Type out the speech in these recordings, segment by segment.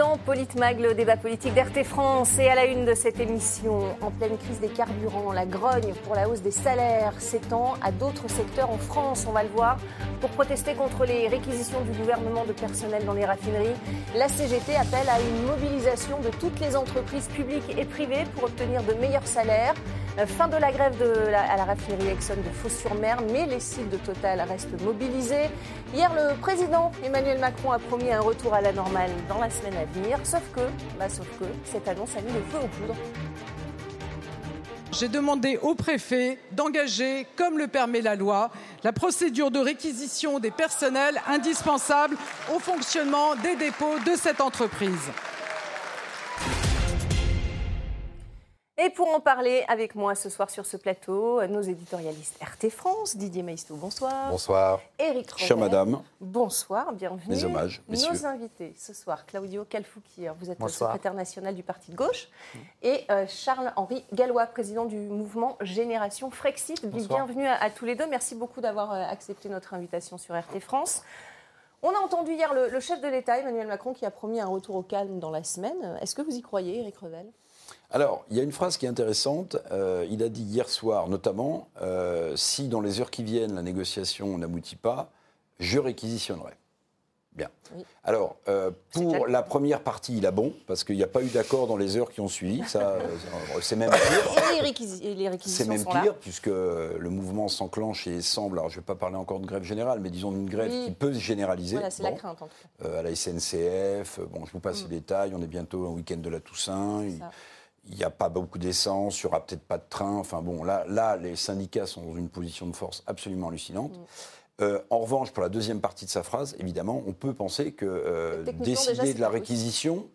dans Politmag, le débat politique d'RT France. Et à la une de cette émission, en pleine crise des carburants, la grogne pour la hausse des salaires s'étend à d'autres secteurs en France, on va le voir. Pour protester contre les réquisitions du gouvernement de personnel dans les raffineries, la CGT appelle à une mobilisation de toutes les entreprises publiques et privées pour obtenir de meilleurs salaires. Fin de la grève à la raffinerie Exxon de Fos-sur-Mer, mais les sites de Total restent mobilisés. Hier, le président Emmanuel Macron a promis un retour à la normale dans la semaine à venir, sauf que, bah, sauf que, cette annonce a mis le feu aux poudres. J'ai demandé au préfet d'engager, comme le permet la loi, la procédure de réquisition des personnels indispensables au fonctionnement des dépôts de cette entreprise. Et pour en parler avec moi ce soir sur ce plateau, nos éditorialistes RT France, Didier Maistou, bonsoir. Bonsoir. Éric Chère madame. Bonsoir, bienvenue. Mes hommages, messieurs. Nos invités ce soir, Claudio Calfouquir, vous êtes Bonsoir. secrétaire national du Parti de gauche, et euh, Charles-Henri Gallois, président du mouvement Génération Frexit. Bonsoir. Bienvenue à, à tous les deux. Merci beaucoup d'avoir euh, accepté notre invitation sur RT France. On a entendu hier le, le chef de l'État, Emmanuel Macron, qui a promis un retour au calme dans la semaine. Est-ce que vous y croyez, Éric Revel? Alors, il y a une phrase qui est intéressante. Euh, il a dit hier soir, notamment, euh, si dans les heures qui viennent, la négociation n'aboutit pas, je réquisitionnerai. Bien. Oui. Alors, euh, pour la première partie, il a bon, parce qu'il n'y a pas eu d'accord dans les heures qui ont suivi. Ça, c'est même pire. Et les, réquisi- et les C'est réquisitions même sont là. pire, puisque le mouvement s'enclenche et semble, alors je ne vais pas parler encore de grève générale, mais disons d'une grève Oui. qui peut se généraliser. Voilà, c'est la crainte en tout cas. euh, à la SNCF. Bon, je vous passe les détails. On est bientôt en week-end de la Toussaint. Il- Mm. n'y a pas beaucoup d'essence, il n'y aura peut-être pas de train. Enfin bon, là, là, les syndicats sont dans une position de force absolument hallucinante. Mm. Euh, en revanche, pour la deuxième partie de sa phrase, évidemment, on peut penser que euh, décider déjà, de la réquisition,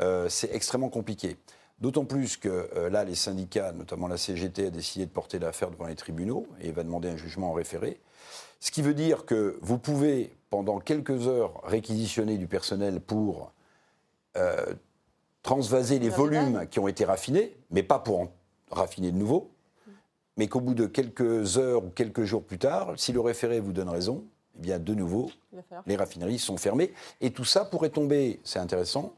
euh, c'est extrêmement compliqué. D'autant plus que euh, là, les syndicats, notamment la CGT, a décidé de porter l'affaire devant les tribunaux et va demander un jugement en référé. Ce qui veut dire que vous pouvez, pendant quelques heures, réquisitionner du personnel pour euh, transvaser les volumes qui ont été raffinés, mais pas pour en raffiner de nouveau, mais qu'au bout de quelques heures ou quelques jours plus tard, si le référé vous donne raison, eh bien, de nouveau, les raffineries sont fermées. Et tout ça pourrait tomber, c'est intéressant,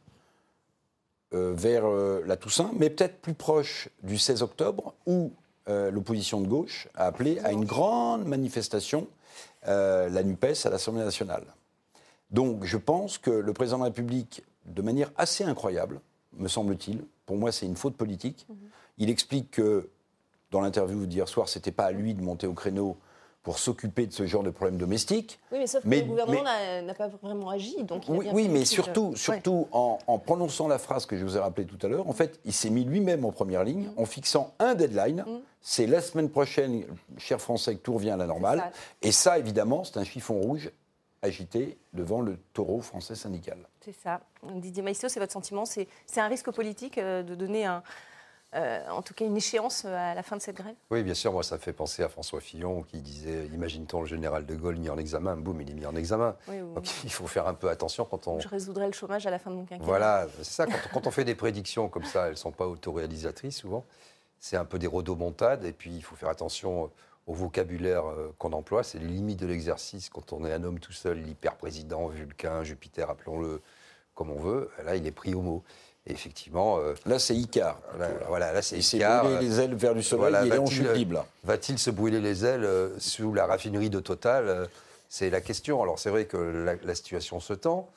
euh, vers euh, la Toussaint, mais peut-être plus proche du 16 octobre, où euh, l'opposition de gauche a appelé à une grande manifestation, la NUPES, à l'Assemblée nationale. Donc je pense que le président de la République, de manière assez incroyable, me semble-t-il, pour moi c'est une faute politique, il explique que dans l'interview d'hier soir, c'était pas à lui de monter au créneau pour s'occuper de ce genre de problèmes domestiques. Oui, mais sauf que Mais- le gouvernement n'a- pas vraiment agi. Donc il a Oui, bien oui, fait mais surtout, euh, surtout en, en prononçant la phrase que je vous ai rappelée tout à l'heure, en fait, il s'est mis lui-même en première ligne Mm. en fixant un deadline. C'est la semaine prochaine, cher Français, que tout revient à la normale. ça. Et ça, évidemment, c'est un chiffon rouge agité devant le taureau français syndical. C'est ça. Didier Maïsto, c'est votre sentiment C'est c'est un risque politique euh, de donner un, euh, en tout cas une échéance euh, à la fin de cette grève? Oui, bien sûr, moi ça me fait penser à François Fillon qui disait Imagine-t-on le général de Gaulle mis en examen? Boum, il est mis en examen. Oui, Donc il faut faire un peu attention quand on. Je résoudrai le chômage à la fin de mon quinquennat. Voilà, c'est ça, quand, quand on fait des prédictions comme ça, elles ne sont pas autoréalisatrices souvent. C'est un peu des rodomontades et puis il faut faire attention au vocabulaire euh, qu'on emploie. C'est les limites de l'exercice quand on est un homme tout seul, l'hyper-président, Vulcain, Jupiter, appelons-le comme on veut. Là, il est pris au mot. Et effectivement, euh, Là, c'est Icar. là, voilà, là c'est Il s'est brûlé les ailes vers du soleil, Voilà, il est en va-t-il, chute libre. Va-t-il se brûler les ailes euh, sous la raffinerie de Total C'est la question. Alors c'est vrai que la, la situation se tend.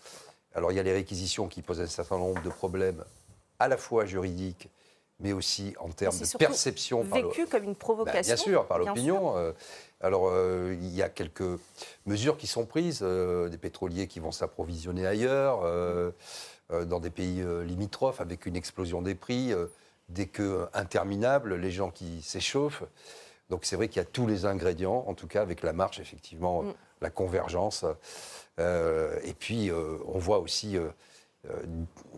Alors il y a les réquisitions qui posent un certain nombre de problèmes, à la fois juridiques, mais aussi en termes de perception. par le- Vécu comme une bah, provocation. bien sûr, par l'opinion. Euh, alors, euh, il y a quelques mesures qui sont prises, euh, des pétroliers qui vont s'approvisionner ailleurs, euh, dans des pays limitrophes, avec une explosion des prix, des queues interminables, les gens qui s'échauffent. Donc, c'est vrai qu'il y a tous les ingrédients, en tout cas avec la marche, effectivement, Mm. la convergence. Et puis, on voit aussi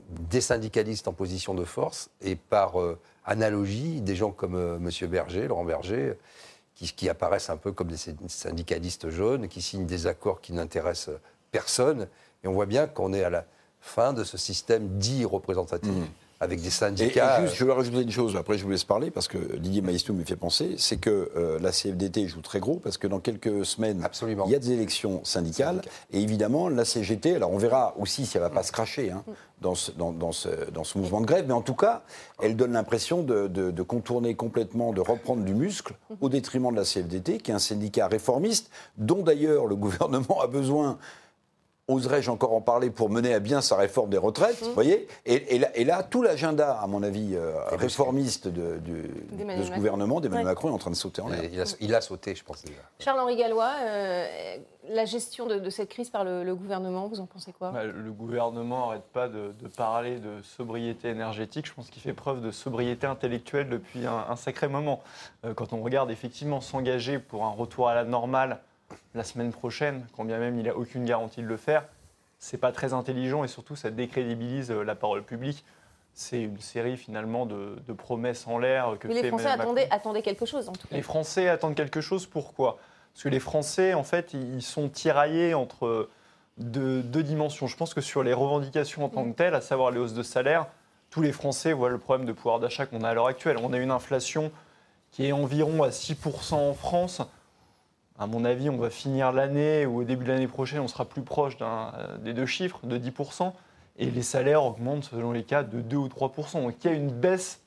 des syndicalistes en position de force et par euh, analogie, des gens comme euh, M. Berger, Laurent Berger, qui, apparaissent un peu comme des syndicalistes jaunes, qui signent des accords qui n'intéressent personne. Et on voit bien qu'on est à la fin de ce système dit représentatif. Mhm. Avec des syndicats. et juste, je voulais rajouter une chose, après je vous laisse parler, parce que Didier Maistou me fait penser, c'est que euh, la CFDT joue très gros, parce que dans quelques semaines, Absolument. il y a des élections syndicales, et évidemment, la CGT, alors on verra aussi si elle ne va pas se cracher hein, dans, ce, dans, dans ce, dans ce mouvement de grève, mais en tout cas, elle donne l'impression de, de- de contourner complètement, de reprendre du muscle, au détriment de la CFDT, qui est un syndicat réformiste, dont d'ailleurs le gouvernement a besoin oserais-je encore en parler pour mener à bien sa réforme des retraites, Mmh. vous voyez? Et, et là, et là, tout l'agenda, à mon avis, euh, réformiste de, ce Macron. gouvernement, d'Emmanuel Ouais. Macron, est en train de sauter en l'air. il, a, il a sauté, je pense déjà. Charles-Henri Gallois, euh, la gestion de, de cette crise par le, le gouvernement, vous en pensez quoi? Bah, le gouvernement n'arrête pas de, de parler de sobriété énergétique. Je pense qu'il fait preuve de sobriété intellectuelle depuis un, un sacré moment. Euh, quand on regarde effectivement s'engager pour un retour à la normale la semaine prochaine, quand bien même il n'a aucune garantie de le faire, c'est pas très intelligent et surtout ça décrédibilise euh, la parole publique. C'est une série finalement de, de promesses en l'air que Mais les Français attendaient, attendaient quelque chose, en tout cas. Les Français attendent quelque chose, pourquoi? Parce que les Français, en fait, ils sont tiraillés entre deux, deux dimensions. Je pense que sur les revendications en tant que telles, à savoir les hausses de salaire, tous les Français voient le problème de pouvoir d'achat qu'on a à l'heure actuelle. On a une inflation qui est environ à 6% en France. À mon avis, on va finir l'année ou au début de l'année prochaine, on sera plus proche euh, des deux chiffres, de 10%. Et les salaires augmentent selon les cas de 2 ou 3%. Donc il y a une baisse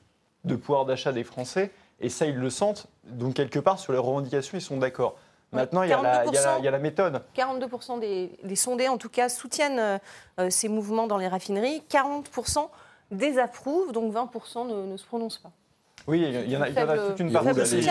de pouvoir d'achat des Français. Et ça, ils le sentent. Donc, quelque part, sur les revendications, ils sont d'accord. Maintenant, il y, a la, il y a la- 42%. il y a la méthode. 42% des, des sondés, en tout cas, soutiennent euh, euh, ces mouvements dans les raffineries. 40% désapprouvent, donc 20% ne, ne se prononcent pas. Oui, il y en a, il y en a Faible- toute une partie. Il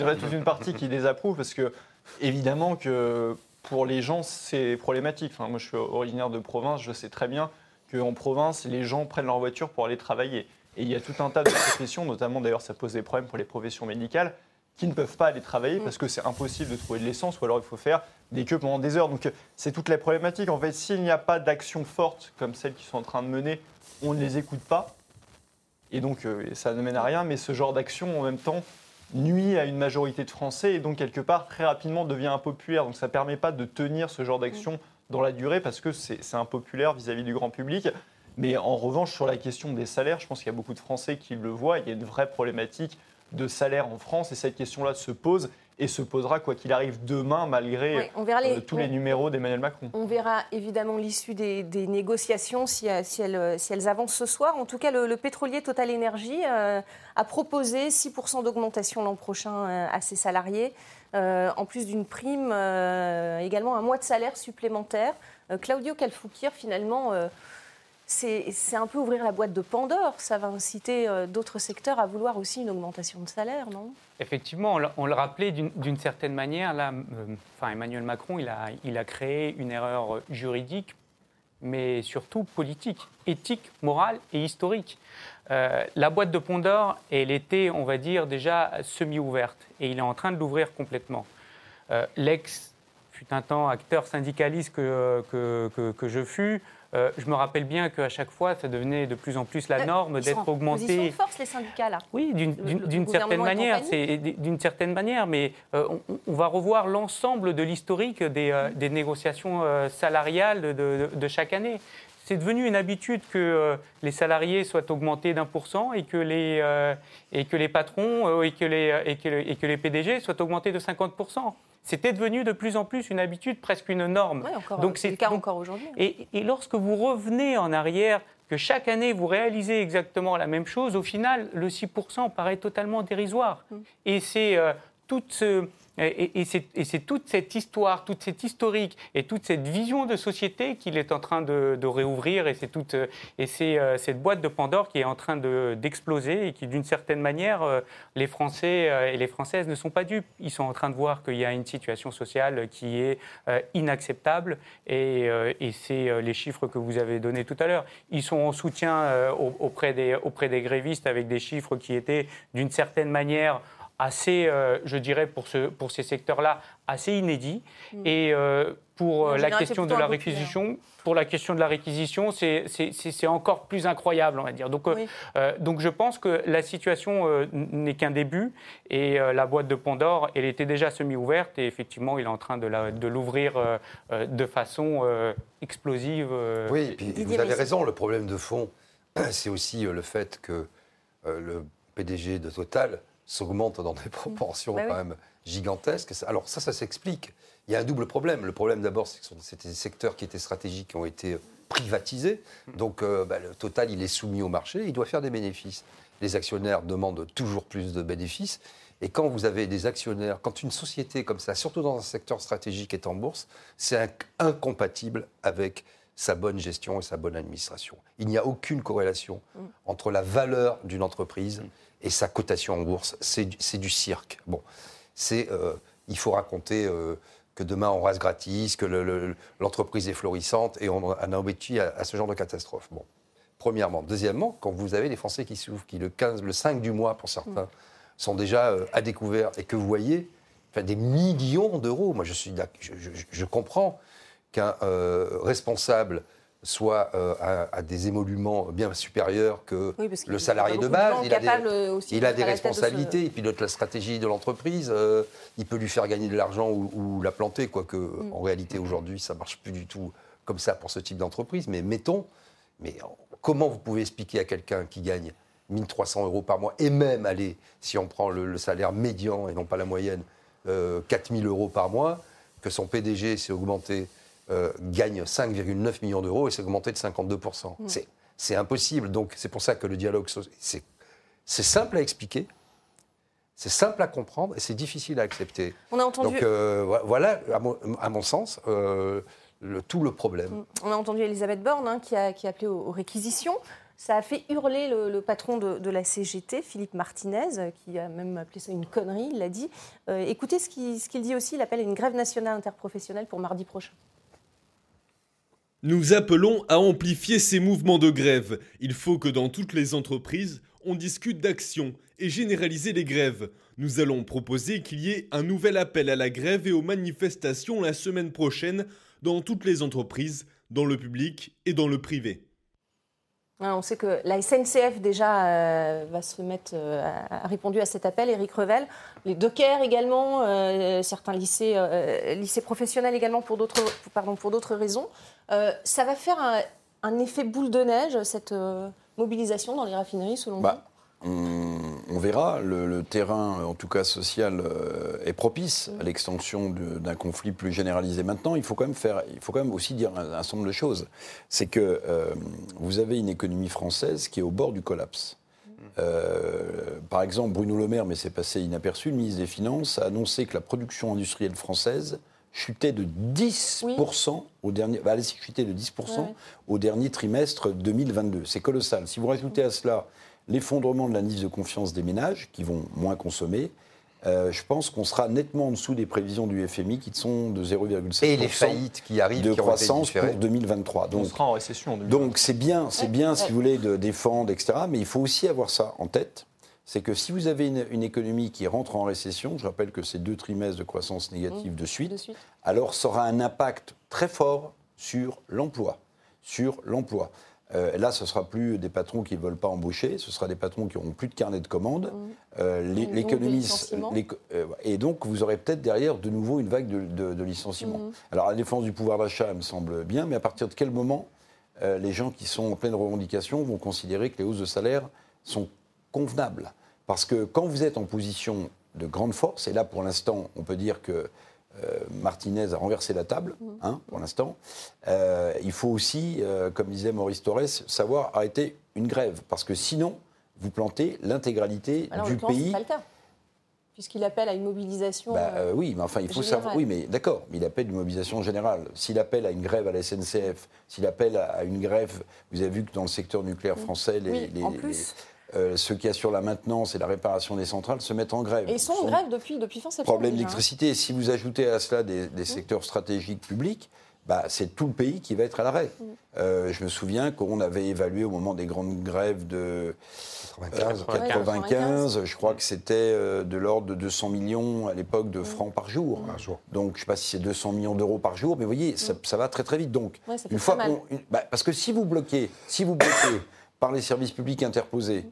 y, en a toute une partie qui désapprouve parce que, évidemment, que pour les gens, c'est problématique. Enfin, moi, je suis originaire de province, je sais très bien qu'en province, les gens prennent leur voiture pour aller travailler. Et il y a tout un tas de professions, notamment d'ailleurs, ça pose des problèmes pour les professions médicales, qui ne peuvent pas aller travailler parce que c'est impossible de trouver de l'essence ou alors il faut faire des queues pendant des heures. Donc, c'est toute la problématique. En fait, s'il n'y a pas d'action forte comme celles qu'ils sont en train de mener, on ne les écoute pas. Et donc, euh, ça ne mène à rien, mais ce genre d'action, en même temps, nuit à une majorité de Français et donc, quelque part, très rapidement devient impopulaire. Donc, ça ne permet pas de tenir ce genre d'action dans la durée parce que c'est c'est impopulaire vis-à-vis du grand public. Mais en revanche, sur la question des salaires, je pense qu'il y a beaucoup de Français qui le voient. Il y a une vraie problématique de salaire en France et cette question-là se pose et se posera quoi qu'il arrive demain, malgré Oui, on verra les- euh, tous les numéros d'Emmanuel Macron. On verra évidemment l'issue des, des négociations si, euh, si elles, si elles avancent ce soir. En tout cas, le, le pétrolier Total Energy euh, a proposé 6% d'augmentation l'an prochain euh, à ses salariés, euh, en plus d'une prime, euh, également un mois de salaire supplémentaire. Euh, Claudio Calfouquir, finalement, euh, c'est un peu ouvrir la boîte de Pandore. Ça va inciter euh, d'autres secteurs à vouloir aussi une augmentation de salaire, non? Effectivement, on le rappelait d'une certaine manière. Là, euh, Emmanuel Macron, il a, créé une erreur juridique, mais surtout politique, éthique, morale et historique. Euh, la boîte de Pandore, elle était, on va dire, déjà semi-ouverte, et il est en train de l'ouvrir complètement. L'ex fut un temps acteur syndicaliste que, que, que- que je fus. Euh, je me rappelle bien qu'à chaque fois, ça devenait de plus en plus la Euh, norme ils sont d'être augmenté. de force, les syndicats, là. Oui, d'une- certaine manière, c'est d'une certaine manière, mais euh, on, on va revoir l'ensemble de l'historique des, euh, des négociations salariales de, de- de chaque année. C'est devenu une habitude que les salariés soient augmentés d'un pour cent et que les et que les patrons et que les et que, le- et que les PDG soient augmentés de 50 C'était devenu de plus en plus une habitude, presque une norme. Oui, encore, Donc c'est le cas donc- encore aujourd'hui. Et, et lorsque vous revenez en arrière, que chaque année vous réalisez exactement la même chose, au final, le 6% paraît totalement dérisoire. Et c'est euh, toute ce- et, c'est- toute cette histoire, toute cette historique et toute cette vision de société qu'il est en train de, réouvrir. Et c'est toute, euh, et euh, cette boîte de Pandore qui est en train de- d'exploser et qui, d'une certaine manière, euh, les Français et les Françaises ne sont pas dupes. Ils sont en train de voir qu'il y a une situation sociale qui est inacceptable et, et c'est les chiffres que vous avez donnés tout à l'heure. Ils sont en soutien au- auprès, des, auprès des grévistes avec des chiffres qui étaient d'une certaine manière assez, euh, je dirais, pour, ce, pour ces secteurs-là, assez inédits. Et euh, pour euh, la général, question de la réquisition, pour la question de la réquisition, c'est- encore plus incroyable, on va dire. Donc, Oui. euh, donc je pense que la situation euh, n'est qu'un début et euh, la boîte de Pandore, elle était déjà semi-ouverte et effectivement, il est en train de l'ouvrir euh, euh, de façon euh, explosive. euh, Oui, et puis vous avez raison, le problème de fond, c'est aussi le fait que le PDG de Total s'augmente dans des proportions Bah oui. quand même gigantesques. Alors ça, ça s'explique. Il y a un double problème. Le problème d'abord, c'est que c'était des secteurs qui étaient stratégiques, qui ont été privatisés. Donc euh, bah, le Total, il est soumis au marché, il doit faire des bénéfices. Les actionnaires demandent toujours plus de bénéfices. Et quand vous avez des actionnaires, quand une société comme ça, surtout dans un secteur stratégique, est en bourse, c'est inc- incompatible avec sa bonne gestion et sa bonne administration. Il n'y a aucune corrélation entre la valeur d'une entreprise et sa cotation en bourse. C'est du, du cirque. Bon, c'est, euh, il faut raconter euh, que demain on rase gratis, que le- le- l'entreprise est florissante et on a abouti à, à ce genre de catastrophe. Bon, premièrement. Deuxièmement, quand vous avez des Français qui souffrent, qui le 15, le 5 du mois pour certains, sont déjà euh, à découvert et que vous voyez enfin, des millions d'euros. Moi, je, suis, je, je- je comprends qu'un responsable soit euh, à, à des émoluments bien supérieurs que Oui, le salarié de base. il a des, euh, aussi il a d'être des à la tête de ce- responsabilités, il pilote la stratégie de l'entreprise, euh, il peut lui faire gagner de l'argent ou, ou la planter, quoique Mm. en réalité aujourd'hui ça marche plus du tout comme ça pour ce type d'entreprise. Mais mettons, mais comment vous pouvez expliquer à quelqu'un qui gagne 1300 euros par mois, et même, allez, si on prend le, le salaire médian et non pas la moyenne, euh, 4000 euros par mois, que son PDG s'est augmenté, euh, gagne 5,9 millions d'euros et s'est augmenté de 52%. C'est- C'est impossible. Donc c'est pour ça que le dialogue, c'est c'est simple à expliquer, c'est simple à comprendre et c'est difficile à accepter. On a entendu, Donc euh, vo- voilà, à mon, à mon sens, euh, le- tout le problème. on a entendu Elisabeth Borne hein, qui, a, qui a appelé aux, aux réquisitions. Ça a fait hurler le, le patron de, de la CGT, Philippe Martinez, qui a même appelé ça une connerie, il l'a dit. Euh, écoutez ce qu'il dit aussi, il appelle à une grève nationale interprofessionnelle pour mardi prochain. Nous appelons à amplifier ces mouvements de grève. Il faut que dans toutes les entreprises, on discute d'action et généraliser les grèves. Nous allons proposer qu'il y ait un nouvel appel à la grève et aux manifestations la semaine prochaine dans toutes les entreprises, dans le public et dans le privé. On sait que la SNCF déjà euh, va se mettre, euh, a répondu à cet appel, Éric Revel. Les dockers également, euh, certains lycées, lycées professionnels également d'autres, pour d'autres raisons. Euh, ça va faire un, un effet boule de neige, cette euh, mobilisation dans les raffineries, selon Bah, on, on verra. Le, le terrain, en tout cas social, euh, est propice à l'extension de- d'un conflit plus généralisé. Maintenant, il faut quand même faire, il faut quand même aussi dire un, un certain nombre de choses. C'est que euh, vous avez une économie française qui est au bord du collapse. Euh, par exemple, Bruno Le Maire, mais c'est passé inaperçu, le ministre des Finances a annoncé que la production industrielle française chutait de 10% au dernier, bah, chutait de 10% Ouais. au dernier trimestre 2022. C'est colossal. Si vous rajoutez à cela l'effondrement de l'indice de confiance des ménages, qui vont moins consommer, euh, je pense qu'on sera nettement en dessous des prévisions du FMI, qui sont de 0,7% Et les faillites qui arrivent, de qui croissance pour 2023. On Donc, sera en récession en 2020. donc c'est bien, c'est bien, ouais. si vous voulez, de défendre, etc. Mais il faut aussi avoir ça en tête. C'est que si vous avez une, une économie qui rentre en récession, je rappelle que c'est deux trimestres de croissance négative de suite, de suite. alors ça aura un impact très fort sur l'emploi. Sur l'emploi. Euh, là, ce ne sera plus des patrons qui ne veulent pas embaucher, ce sera des patrons qui n'auront plus de carnet de commandes. Euh, licenciements. l'éco- euh, et donc, vous aurez peut-être derrière de nouveau une vague de, de- de licenciements. Alors, la défense du pouvoir d'achat elle me semble bien, mais à partir de quel moment euh, les gens qui sont en pleine revendication vont considérer que les hausses de salaire sont convenables Parce que quand vous êtes en position de grande force, et là, pour l'instant, on peut dire que euh, Martinez a renversé la table, hein, pour l'instant. Euh, il faut aussi, euh, comme disait Maurice Torres, savoir arrêter une grève, parce que sinon, vous plantez l'intégralité du pays. puisqu'il appelle à une mobilisation. Bah, euh, oui, mais enfin, il faut générale. savoir. Oui, mais d'accord, mais il appelle une mobilisation générale. S'il appelle à une grève à la SNCF, s'il appelle à une grève, vous avez vu que dans le secteur nucléaire français, les, Oui, les- en les- plus. Euh, ceux qui assurent la maintenance et la réparation des centrales se mettent en grève. Et ils sont en grève depuis, depuis fin septembre. Problème hein. d'électricité. Si vous ajoutez à cela des, des secteurs stratégiques publics, bah, c'est tout le pays qui va être à l'arrêt. Mm. Euh, je me souviens qu'on avait évalué au moment des grandes grèves de 95. euh, 95, je crois que c'était euh, de l'ordre de 200 millions à l'époque de francs par jour. Donc je ne sais pas si c'est 200 millions d'euros par jour, mais vous voyez, ça, ça va très très vite. Donc. Ouais, une fois qu'on- bah, parce que si vous bloquez, si vous bloquez par les services publics interposés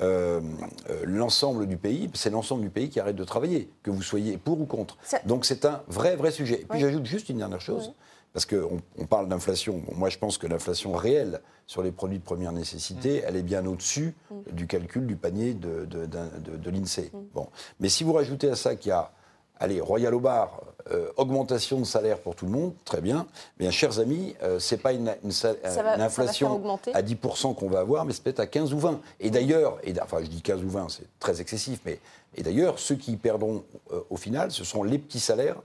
euh, euh, l'ensemble du pays, c'est l'ensemble du pays qui arrête de travailler, que vous soyez pour ou contre. Ça- Donc c'est un vrai vrai sujet. Et puis j'ajoute juste une dernière chose. Parce qu'on on parle d'inflation. Bon, moi, je pense que l'inflation réelle sur les produits de première nécessité, elle est bien au-dessus du calcul du panier de, de, d'un- de- de l'INSEE. Bon. Mais si vous rajoutez à ça qu'il y a, allez, Royal au bar, euh, augmentation de salaire pour tout le monde, très bien. Mais, bien, chers amis, euh, c'est pas une, va- inflation à 10% qu'on va avoir, mais c'est peut-être à 15 ou 20. Et d'ailleurs, enfin je dis 15 ou 20, c'est très excessif, mais et d'ailleurs, ceux qui perdront euh, au final, ce sont les petits salaires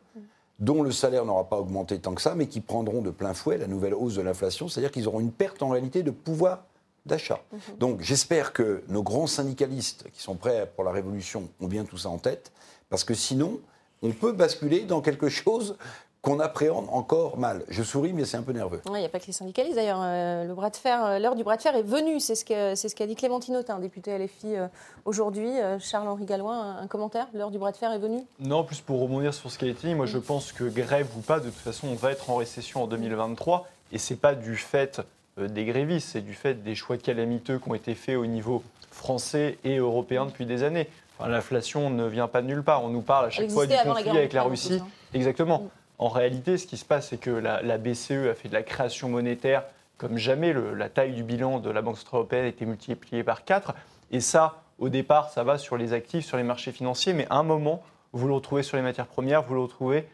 dont le salaire n'aura pas augmenté tant que ça, mais qui prendront de plein fouet la nouvelle hausse de l'inflation, c'est-à-dire qu'ils auront une perte en réalité de pouvoir d'achat. Donc j'espère que nos grands syndicalistes qui sont prêts pour la révolution ont bien tout ça en tête, parce que sinon, on peut basculer dans quelque chose qu'on appréhende encore mal. Je souris, mais c'est un peu nerveux. Ouais, Il n'y a pas que les syndicalistes d'ailleurs. euh, le bras de fer, euh, l'heure du bras de fer est venue. C'est ce que c'est ce qu'a dit Clémentine Autain, députée LFI euh, aujourd'hui. Euh, Charles-Henri Gallois, un, un commentaire? L'heure du bras de fer est venue? Non, plus pour rebondir sur ce qui a été dit, moi je pense que grève ou pas, de toute façon, on va être en récession en 2023. Et c'est pas du fait euh, des grévistes, c'est du fait des choix calamiteux qui ont été faits au niveau français et européen depuis des années. Enfin, L'inflation ne vient pas de nulle part. On nous parle à chaque fois du conflit avec la Russie. hein. Exactement. Mm. En réalité, ce qui se passe, c'est que la, la BCE a fait de la création monétaire comme jamais. Le- la taille du bilan de la Banque centrale européenne a été multipliée par 4. Et ça, au départ, ça va sur les actifs, sur les marchés financiers, mais à un moment, vous le retrouvez sur les matières premières, vous le retrouvez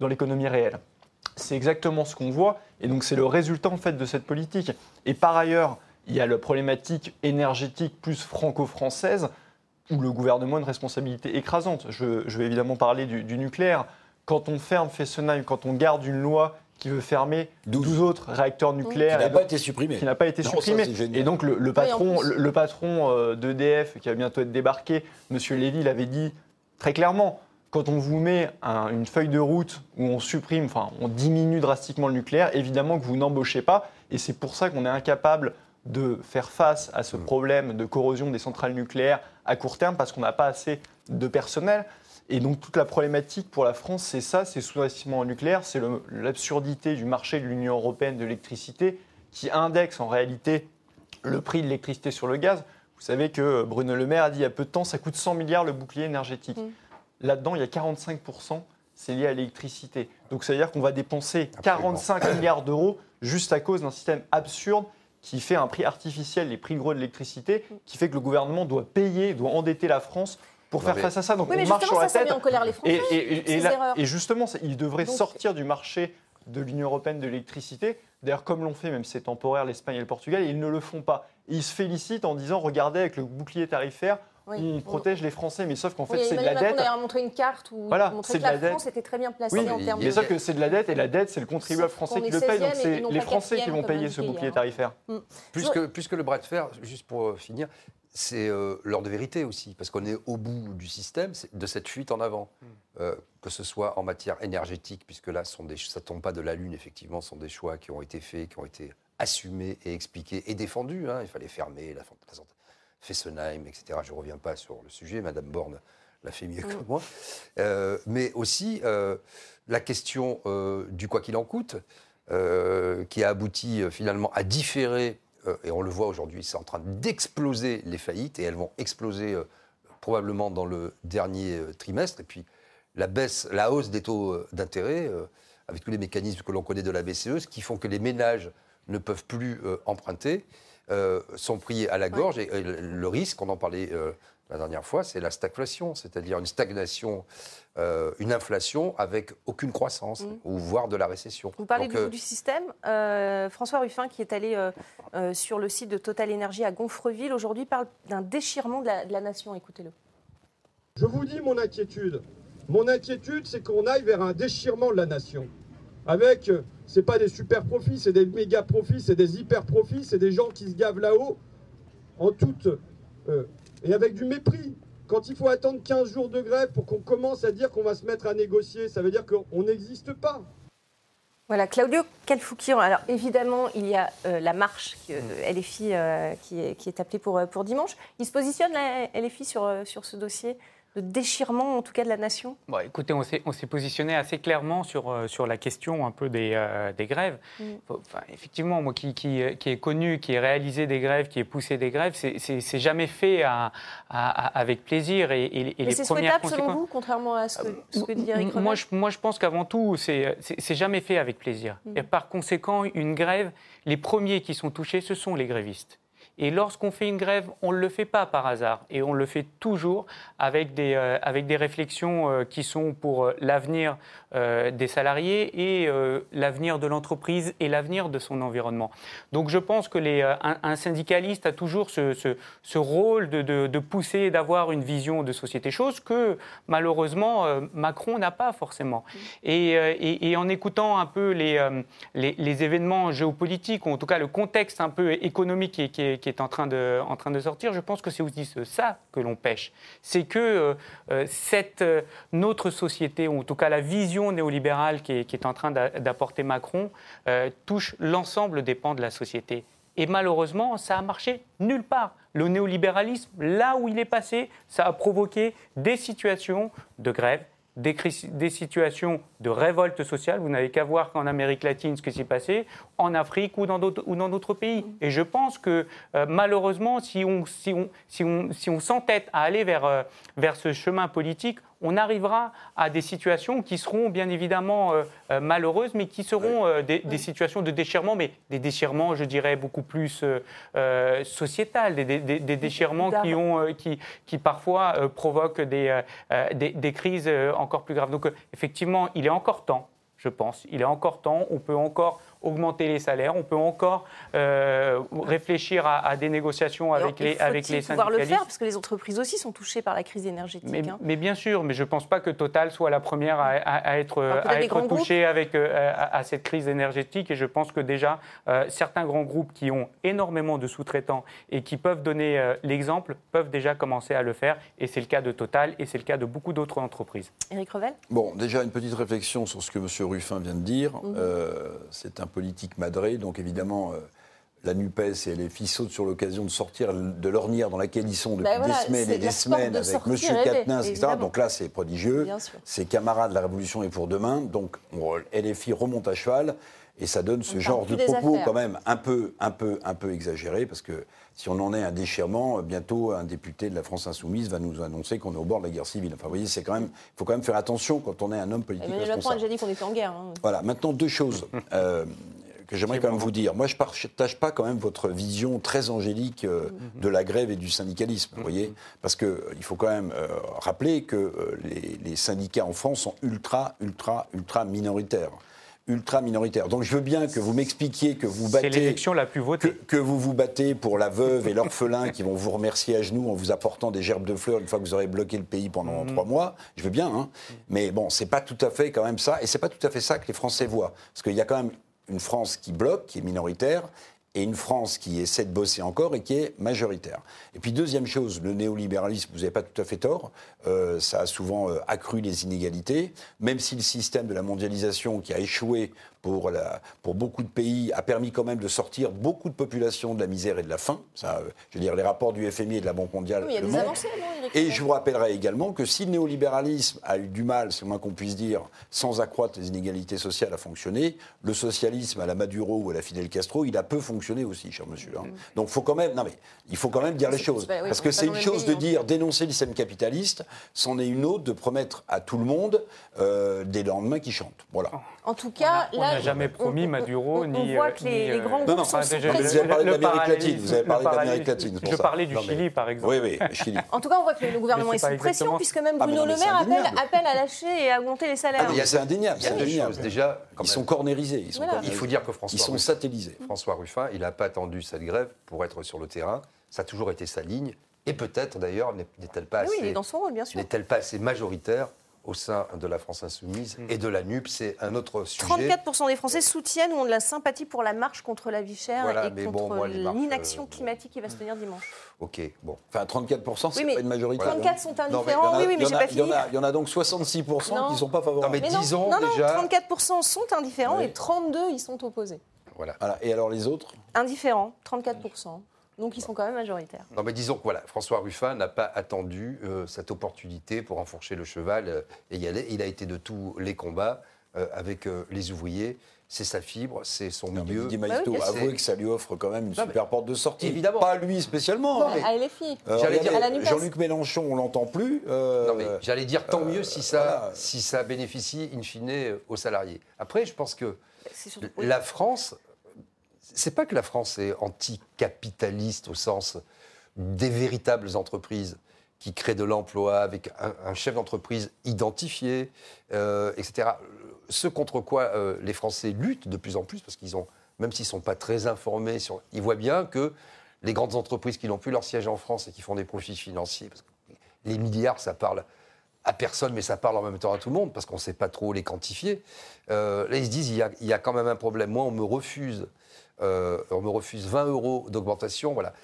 dans l'économie réelle. C'est exactement ce qu'on voit, et donc c'est le résultat en fait de cette politique. Et par ailleurs, il y a la problématique énergétique plus franco-française, où le gouvernement a une responsabilité écrasante. Je, je vais évidemment parler du, du nucléaire. Quand on ferme Fessenheim, quand on garde une loi qui veut fermer 12. 12 autres réacteurs Qui nucléaires, n'a et pas été supprimé. qui n'a pas été Non, supprimé. Et donc le, le patron, plus. le, le patron euh, d'EDF qui va bientôt être débarqué, Monsieur Lévy l'avait dit très clairement. Quand on vous met un- une feuille de route où on supprime, enfin on diminue drastiquement le nucléaire, évidemment que vous n'embauchez pas, et c'est pour ça qu'on est incapable de faire face à ce Mm. problème de corrosion des centrales nucléaires à court terme parce qu'on n'a pas assez de personnel. Et donc toute la problématique pour la France, c'est ça, c'est sous-investissement en nucléaire, c'est l'absurdité du marché de l'Union européenne de l'électricité qui indexe en réalité le prix de l'électricité sur le gaz. Vous savez que Bruno Le Maire a dit il y a peu de temps, ça coûte 100 milliards le bouclier énergétique. Mm. Là-dedans, il y a 45%, c'est lié à l'électricité. Donc ça veut dire qu'on va dépenser 45 milliards d'euros juste à cause d'un système absurde qui fait un prix artificiel, les prix gros de l'électricité, qui fait que le gouvernement doit payer, doit endetter la France pour faire mais- face à ça. Donc Oui, mais on marche sur la ça, ça tête. met en colère les Français. Et, et- et ces là- erreurs. et justement, il devrait Donc- sortir du marché de l'Union européenne de l'électricité. D'ailleurs, comme l'ont fait, même si c'est temporaire, l'Espagne et le Portugal, et ils ne le font pas. Et ils se félicitent en disant regardez, avec le bouclier tarifaire, Oui. on protège les Français. Mais sauf qu'en fait, Oui, c'est de la Macron dette. d'ailleurs montré une carte où Voilà, il montrait c'est que de la, la dette. France était très bien placée Oui, en mais termes y Mais de... sauf que c'est de la dette, et la dette, c'est le contribuable français qui le paye. Donc 16e et c'est les Français qui 4e vont payer ce bouclier hier. tarifaire. Plus que, plus que le bras de fer, juste pour euh, finir, c'est euh, l'heure de vérité aussi, parce qu'on est au bout du système, de cette fuite en avant, Euh, que ce soit en matière énergétique, puisque là, sont des, ça ne tombe pas de la Lune, effectivement, ce sont des choix qui ont été faits, qui ont été assumés et expliqués et défendus. hein. Il fallait fermer la, la centrale Fessenheim, etc. Je ne reviens pas sur le sujet, Madame Borne l'a fait mieux que moi. Euh, mais aussi euh, la question euh, du quoi qu'il en coûte, qui a abouti finalement à différer, et on le voit aujourd'hui, c'est en train d'exploser les faillites, et elles vont exploser probablement dans le dernier trimestre. Et puis la baisse, la hausse des taux d'intérêt, avec tous les mécanismes que l'on connaît de la BCE, ce qui font que les ménages ne peuvent plus emprunter, euh, sont pris à la gorge. Et, euh, le risque, on en parlait euh, la dernière fois, c'est la stagflation, c'est-à-dire une stagnation, euh, une inflation avec aucune croissance, ou voire de la récession. Vous parlez Donc, du, euh, du système. Euh, François Ruffin, qui est allé euh, euh, sur le site de Total Énergie à Gonfreville, aujourd'hui parle d'un déchirement de la, de la nation. Écoutez-le. Je vous dis mon inquiétude. Mon inquiétude, c'est qu'on aille vers un déchirement de la nation. Avec, euh, c'est pas des super profits, c'est des méga profits, c'est des hyper profits, c'est des gens qui se gavent là-haut en toute. euh, et avec du mépris. Quand il faut attendre 15 jours de grève pour qu'on commence à dire qu'on va se mettre à négocier, ça veut dire qu'on n'existe pas. Voilà, Claudio Calfouquier. Alors évidemment, il y a euh, la marche euh, LFI euh, qui, est, qui est appelée pour, pour dimanche. Il se positionne, la LFI, sur, sur ce dossier? De déchirement, en tout cas de la nation? Bon, écoutez, on s'est, on s'est positionné assez clairement sur, euh, sur la question un peu des, euh, des grèves. Mm. Enfin, effectivement, moi qui, qui, qui ai connu, qui ai réalisé des grèves, qui ai poussé des grèves, c'est, c'est, c'est jamais fait à- à- à- avec plaisir. Et, et- et Mais les c'est premières souhaitable selon vous, contrairement à ce que, ce que dit Eric moi, je, moi, je pense qu'avant tout, c'est c'est- c'est jamais fait avec plaisir. Mm. Et par conséquent, une grève, les premiers qui sont touchés, ce sont les grévistes. Et lorsqu'on fait une grève, on ne le fait pas par hasard. Et on le fait toujours avec des, euh, avec des réflexions euh, qui sont pour euh, l'avenir euh, des salariés et l'avenir de l'entreprise et l'avenir de son environnement. Donc je pense que les, un, un syndicaliste a toujours ce, ce- ce rôle de, de- de pousser d'avoir une vision de société, chose que malheureusement Macron n'a pas forcément. Et, euh, et- et en écoutant un peu les, les, les événements géopolitiques, ou en tout cas le contexte un peu économique qui est, qui est- qui est en, train de, en train de sortir, je pense que c'est aussi ça que l'on pêche. C'est que euh, euh, cette, euh, notre société, ou en tout cas la vision néolibérale qui est, en train d'a- d'apporter Macron, touche l'ensemble des pans de la société. Et malheureusement, ça a marché nulle part. Le néolibéralisme, là où il est passé, ça a provoqué des situations de grève, des, situations de révolte sociale. Vous n'avez qu'à voir qu'en Amérique latine ce qui s'est passé, en Afrique ou dans d'autres ou dans d'autres pays. Et je pense que euh, malheureusement, si on, si on, si on, si on s'entête à aller vers, euh, vers ce chemin politique, on arrivera à des situations qui seront bien évidemment euh, euh, malheureuses, mais qui seront euh, des, des situations de déchirement, mais des déchirements, je dirais, beaucoup plus euh, sociétales, des, des- déchirements qui, ont, qui, qui parfois provoquent des, des, crises encore plus graves. Donc effectivement, il est encore temps, je pense, il est encore temps, on peut encore augmenter les salaires, on peut encore euh, réfléchir à, à des négociations avec Alors, les, avec les pouvoir le faire, parce que les entreprises aussi sont touchées par la crise énergétique. Mais, hein. mais bien sûr, mais je ne pense pas que Total soit la première à, à- à être, touchée avec, euh, à, à cette crise énergétique. Et je pense que déjà, euh, certains grands groupes qui ont énormément de sous-traitants et qui peuvent donner euh, l'exemple peuvent déjà commencer à le faire. Et c'est le cas de Total et c'est le cas de beaucoup d'autres entreprises. Éric Revel? Bon, déjà une petite réflexion sur ce que M. Ruffin vient de dire. Mhm. Euh, c'est un politique madré, donc évidemment, euh, la NUPES et LFI sautent sur l'occasion de sortir de l'ornière dans laquelle ils sont depuis Ben voilà, des semaines et des semaines de avec M. Katnins, etc. Donc là, c'est prodigieux. Ses camarades, la révolution est pour demain. Donc on- LFI remonte à cheval. Et ça donne ce On genre de propos affaires. quand même un peu, un peu, un peu exagéré, parce que si on en est à un déchirement, bientôt un député de la France insoumise va nous annoncer qu'on est au bord de la guerre civile. Enfin, vous voyez, c'est quand même, il faut quand même faire attention quand on est un homme politique Emmanuel Macron a déjà dit qu'on était en guerre. hein. Voilà, maintenant deux choses euh, que j'aimerais quand même vous dire. Moi, je ne partage pas quand même votre vision très angélique euh, de la grève et du syndicalisme, vous voyez Parce qu'il faut quand même euh, rappeler que euh, les, les syndicats en France sont ultra, ultra, ultra minoritaires. Ultra minoritaires. Donc je veux bien que vous m'expliquiez que vous C'est battez l'élection la plus votée. que vous vous battez pour la veuve et l'orphelin qui vont vous remercier à genoux en vous apportant des gerbes de fleurs une fois que vous aurez bloqué le pays pendant trois mois. Je veux bien, hein. mais bon, c'est pas tout à fait quand même ça, et c'est pas tout à fait ça que les Français voient, parce qu'il y a quand même une France qui bloque, qui est minoritaire. Et une France qui essaie de bosser encore et qui est majoritaire. Et puis deuxième chose, le néolibéralisme, vous n'avez pas tout à fait tort, euh, ça a souvent euh, accru les inégalités, même si le système de la mondialisation qui a échoué pour, la, pour beaucoup de pays a permis quand même de sortir beaucoup de populations de la misère et de la faim. Ça, euh, je veux dire, les rapports du FMI et de la Banque mondiale Oui, il y a des avancées, non, Et je vous rappellerai également que si le néolibéralisme a eu du mal, c'est le moins qu'on puisse dire, sans accroître les inégalités sociales à fonctionner, le socialisme à la Maduro ou à la Fidel Castro, il a peu fonctionné aussi, cher monsieur. hein. Donc faut quand même, non mais il faut quand même dire les choses, c'est pas- oui, parce que c'est une chose pays, de hein. dire dénoncer le système capitaliste, c'en est une autre de promettre à tout le monde euh, des lendemains qui chantent. Voilà. En tout cas, On là, n'a jamais promis Maduro on- ni. On voit euh, que les, ni, les euh, grands Non, groupes non, sont Vous avez parlé de l'Amérique latine, vous avez parlé de l'Amérique latine. Je parlais du Chili, par exemple. Oui, oui, Chili. En tout cas, on voit que le gouvernement est sous pression, puisque même Ah, Bruno Le Maire appelle, à lâcher et à augmenter les salaires. Ah, c'est indéniable, Il y a c'est deux indéniable. choses. Déjà, Ils sont cornérisés. Il faut dire que François Ils sont Ruffin- satellisés. François Ruffin, il n'a pas attendu cette grève pour être sur le terrain. Ça a toujours été sa ligne. Et peut-être d'ailleurs n'est- n'est-elle pas, Oui, il est assez- dans son rôle, bien sûr. n'est-elle pas assez majoritaire au sein de la France insoumise et de la NUP. C'est un autre sujet. 34% des Français soutiennent ou ont de la sympathie pour la marche contre la vie chère Voilà, et mais contre bon, l'inaction euh, climatique qui va se tenir dimanche. Ok, bon. Enfin, 34%, c'est Oui, mais pas une majorité. 34 sont. Non, mais indifférents. il y en a- oui, oui, mais y j'ai pas y fini. Il y en a donc 66% Non. qui ne sont pas favorables. Non, mais non, disons non, non, déjà- 34% sont indifférents Oui. et 32 ils sont opposés. Voilà. Voilà. Et alors les autres? Indifférents, 34%. Donc ils sont quand même majoritaires. Non, mais disons que voilà, François Ruffin n'a pas attendu euh, cette opportunité pour enfourcher le cheval euh, et y aller. Il a été de tous les combats euh, avec euh, les ouvriers. C'est sa fibre, c'est son Non, milieu. Didier Bah oui, bien sûr. avouez que ça lui offre quand même une Non, mais- super porte de sortie. Évidemment. Pas lui spécialement. Bon, mais- à LFI. Euh, J'allais dire-. Jean-Luc Mélenchon, on l'entend plus. euh, Non, mais j'allais dire tant mieux si ça, voilà. si ça bénéficie in fine aux salariés. Après, je pense que la France, c'est pas que la France est anticapitaliste au sens des véritables entreprises qui créent de l'emploi avec un, chef d'entreprise identifié, euh, etc. Ce contre quoi euh, les Français luttent de plus en plus, parce qu'ils ont, même s'ils ne sont pas très informés, ils voient bien que les grandes entreprises qui n'ont plus leur siège en France et qui font des profits financiers, parce que les milliards, ça parle à personne, mais ça parle en même temps à tout le monde, parce qu'on ne sait pas trop les quantifier. Euh, là, ils se disent, il y, a, il y a quand même un problème. Moi, on me refuse, euh, on me refuse 20 euros d'augmentation. Voilà.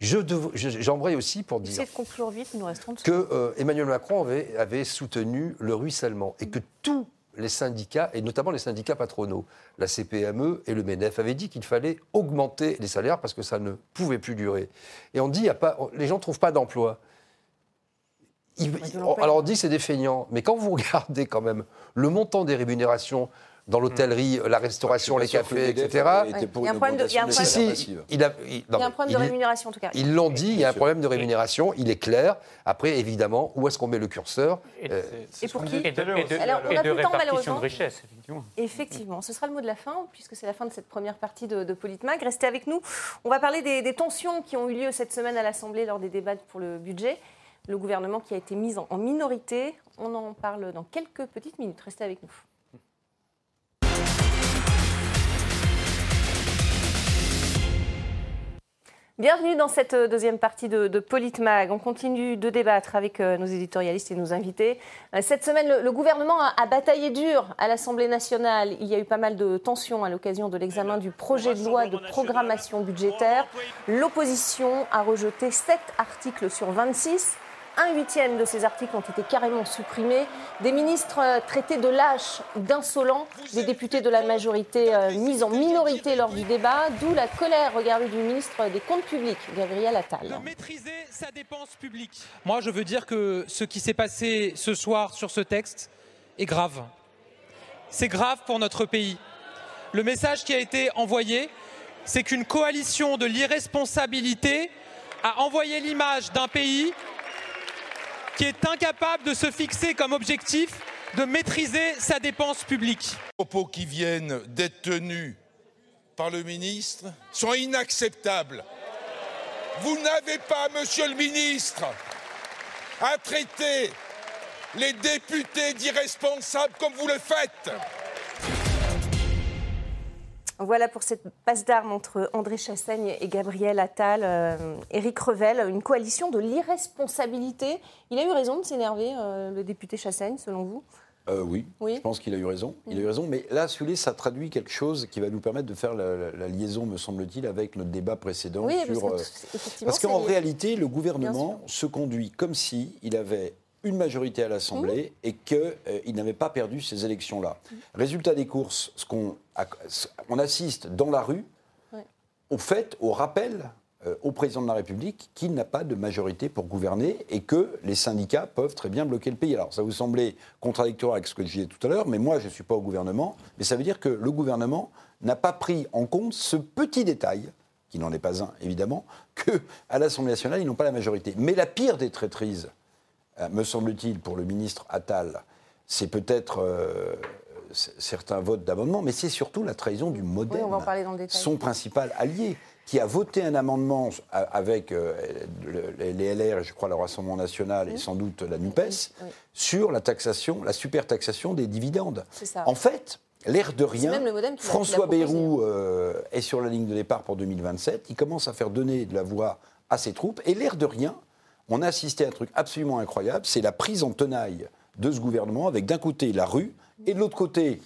Je dev- je- J'embraye aussi pour dire de conclure vite, nous reste 30 que euh, Emmanuel Macron avait, avait soutenu le ruissellement et que tous les syndicats, et notamment les syndicats patronaux, la CPME et le MEDEF, avaient dit qu'il fallait augmenter les salaires parce que ça ne pouvait plus durer. Et on dit, y a pas, les gens ne trouvent pas d'emploi. Alors on dit c'est des feignants, mais quand vous regardez quand même le montant des rémunérations dans l'hôtellerie, la restauration, les que cafés, etc. Il y a un problème de- rémunération en tout cas. ils l'ont dit, il y a un problème de rémunération, il est clair. Après, évidemment, où est-ce qu'on met le curseur Et, Euh, C'est Et ce pour qui et de, et de- Alors, on et a de plus temps, répartition malheureusement. de richesse, effectivement. Effectivement, ce sera le mot de la fin, puisque c'est la fin de cette première partie de, de Politmag. Restez avec nous. On va parler des, des tensions qui ont eu lieu cette semaine à l'Assemblée lors des débats pour le budget. Le gouvernement qui a été mis en, minorité. On en parle dans quelques petites minutes. Restez avec nous. Bienvenue dans cette euh, deuxième partie de, Politmag. On continue de débattre avec euh, nos éditorialistes et nos invités. Euh, Cette semaine, le, le gouvernement a, a bataillé dur à l'Assemblée nationale. Il y a eu pas mal de tensions à l'occasion de l'examen du projet de loi de programmation budgétaire. L'opposition a rejeté 7 articles sur 26. Un huitième de ces articles ont été carrément supprimés. Des ministres euh, traités de lâches, d'insolents, des députés de la majorité euh, mis en minorité lors du débat, d'où la colère, regardez, du ministre des Comptes publics, Gabriel Attal. maîtriser sa dépense publique. Moi, je veux dire que ce qui s'est passé ce soir sur ce texte est grave. C'est grave pour notre pays. Le message qui a été envoyé, c'est qu'une coalition de l'irresponsabilité a envoyé l'image d'un pays qui est incapable de se fixer comme objectif de maîtriser sa dépense publique. Les propos qui viennent d'être tenus par le ministre sont inacceptables. Vous n'avez pas, monsieur le ministre, à traiter les députés d'irresponsables comme vous le faites. Voilà pour cette passe d'armes entre André Chassaigne et Gabriel Attal. Euh, Éric Revel, une coalition de l'irresponsabilité. Il a eu raison de s'énerver, euh, le député Chassaigne, selon vous? Euh, oui, Oui. je pense qu'il a eu raison. Il a eu raison, mais là, celui ça traduit quelque chose qui va nous permettre de faire la, la- la liaison, me semble-t-il, avec notre débat précédent Oui, sur. Parce qu'en réalité, le gouvernement se conduit comme si il avait une majorité à l'Assemblée Mmh. et qu'il n'avait pas perdu ces élections-là. Résultat des courses, ce qu'on on assiste dans la rue Ouais. au fait, au rappel euh, au président de la République qu'il n'a pas de majorité pour gouverner et que les syndicats peuvent très bien bloquer le pays. Alors ça vous semblait contradictoire avec ce que je disais tout à l'heure, mais moi je ne suis pas au gouvernement, mais ça veut dire que le gouvernement n'a pas pris en compte ce petit détail qui n'en est pas un, évidemment, qu'à l'Assemblée nationale, ils n'ont pas la majorité. Mais la pire des traîtrises, euh, me semble-t-il, pour le ministre Attal, c'est peut-être euh, certains votes d'amendement, mais c'est surtout la trahison du modèle. Oui. Son principal allié, qui a voté un amendement avec euh, le- les LR je crois le Rassemblement national et sans doute la NUPES, Oui. sur la taxation, la super taxation des dividendes. Ça. En fait, l'air de rien, François. Bayrou euh, est sur la ligne de départ pour 2027. Il commence à faire donner de la voix à ses troupes. Et l'air de rien, on a assisté à un truc absolument incroyable. C'est la prise en tenaille de ce gouvernement avec d'un côté la rue et de l'autre côté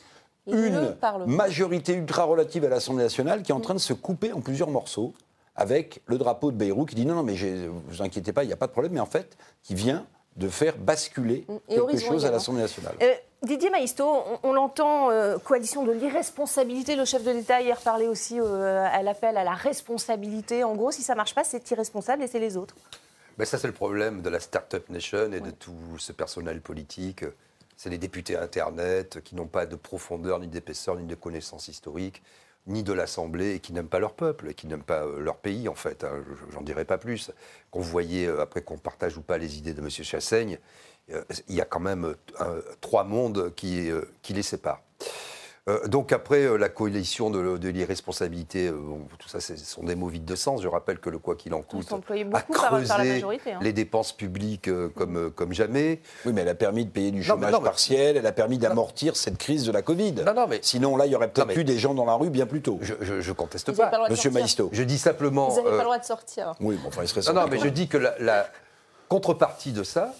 une majorité ultra relative à l'Assemblée nationale qui est en train de se couper en plusieurs morceaux avec le drapeau de Bayrou qui dit non, non, mais vous inquiétez pas, il n'y a pas de problème, mais en fait, qui vient de faire basculer Et quelque chose à l'Assemblée nationale. Euh, Didier Maïsto, on, on l'entend, euh, coalition de l'irresponsabilité. Le chef de l'État hier parlait aussi euh, à l'appel à la responsabilité. En gros, si ça marche pas, c'est irresponsable et c'est les autres. Ça, c'est le problème de la Startup Nation et de tout ce personnel politique. C'est les députés Internet qui n'ont pas de profondeur, ni d'épaisseur, ni de connaissances historiques, ni de l'Assemblée, et qui n'aiment pas leur peuple, et qui n'aiment pas euh, leur pays, en fait. hein. Je- J'en dirai pas plus. Qu'on voyait, euh, après qu'on partage ou pas les idées de M. Chassaigne, euh, il y a quand même un- trois mondes qui, qui les séparent. Euh, donc après, euh, la coalition de, de l'irresponsabilité, euh, bon, tout ça, ce sont des mots vides de sens. Je rappelle que le quoi qu'il en coûte a beaucoup par, par la creusé majorité. hein. les dépenses publiques euh, comme, euh, comme jamais. Oui, mais elle a permis de payer du chômage non, partiel, elle a permis d'amortir cette crise de la Covid. Non, non, mais- Sinon, là, il y aurait peut-être eu des gens dans la rue bien plus tôt. Je, je, je conteste Vous n'avez pas pas. le droit de Monsieur sortir. Maïsto. Je dis simplement. Vous n'avez pas le droit de sortir. Oui, bon, enfin, il serait Non, mais je dis que la, la contrepartie de ça,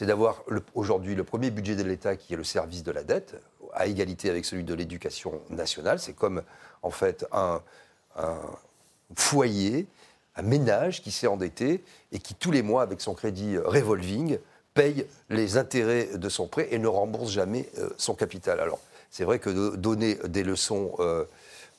c'est d'avoir aujourd'hui le premier budget de l'État qui est le service de la dette, à égalité avec celui de l'éducation nationale. C'est comme, en fait, un, foyer, un ménage qui s'est endetté et qui, tous les mois, avec son crédit revolving, paye les intérêts de son prêt et ne rembourse jamais euh, son capital. Alors, c'est vrai que de donner des leçons euh,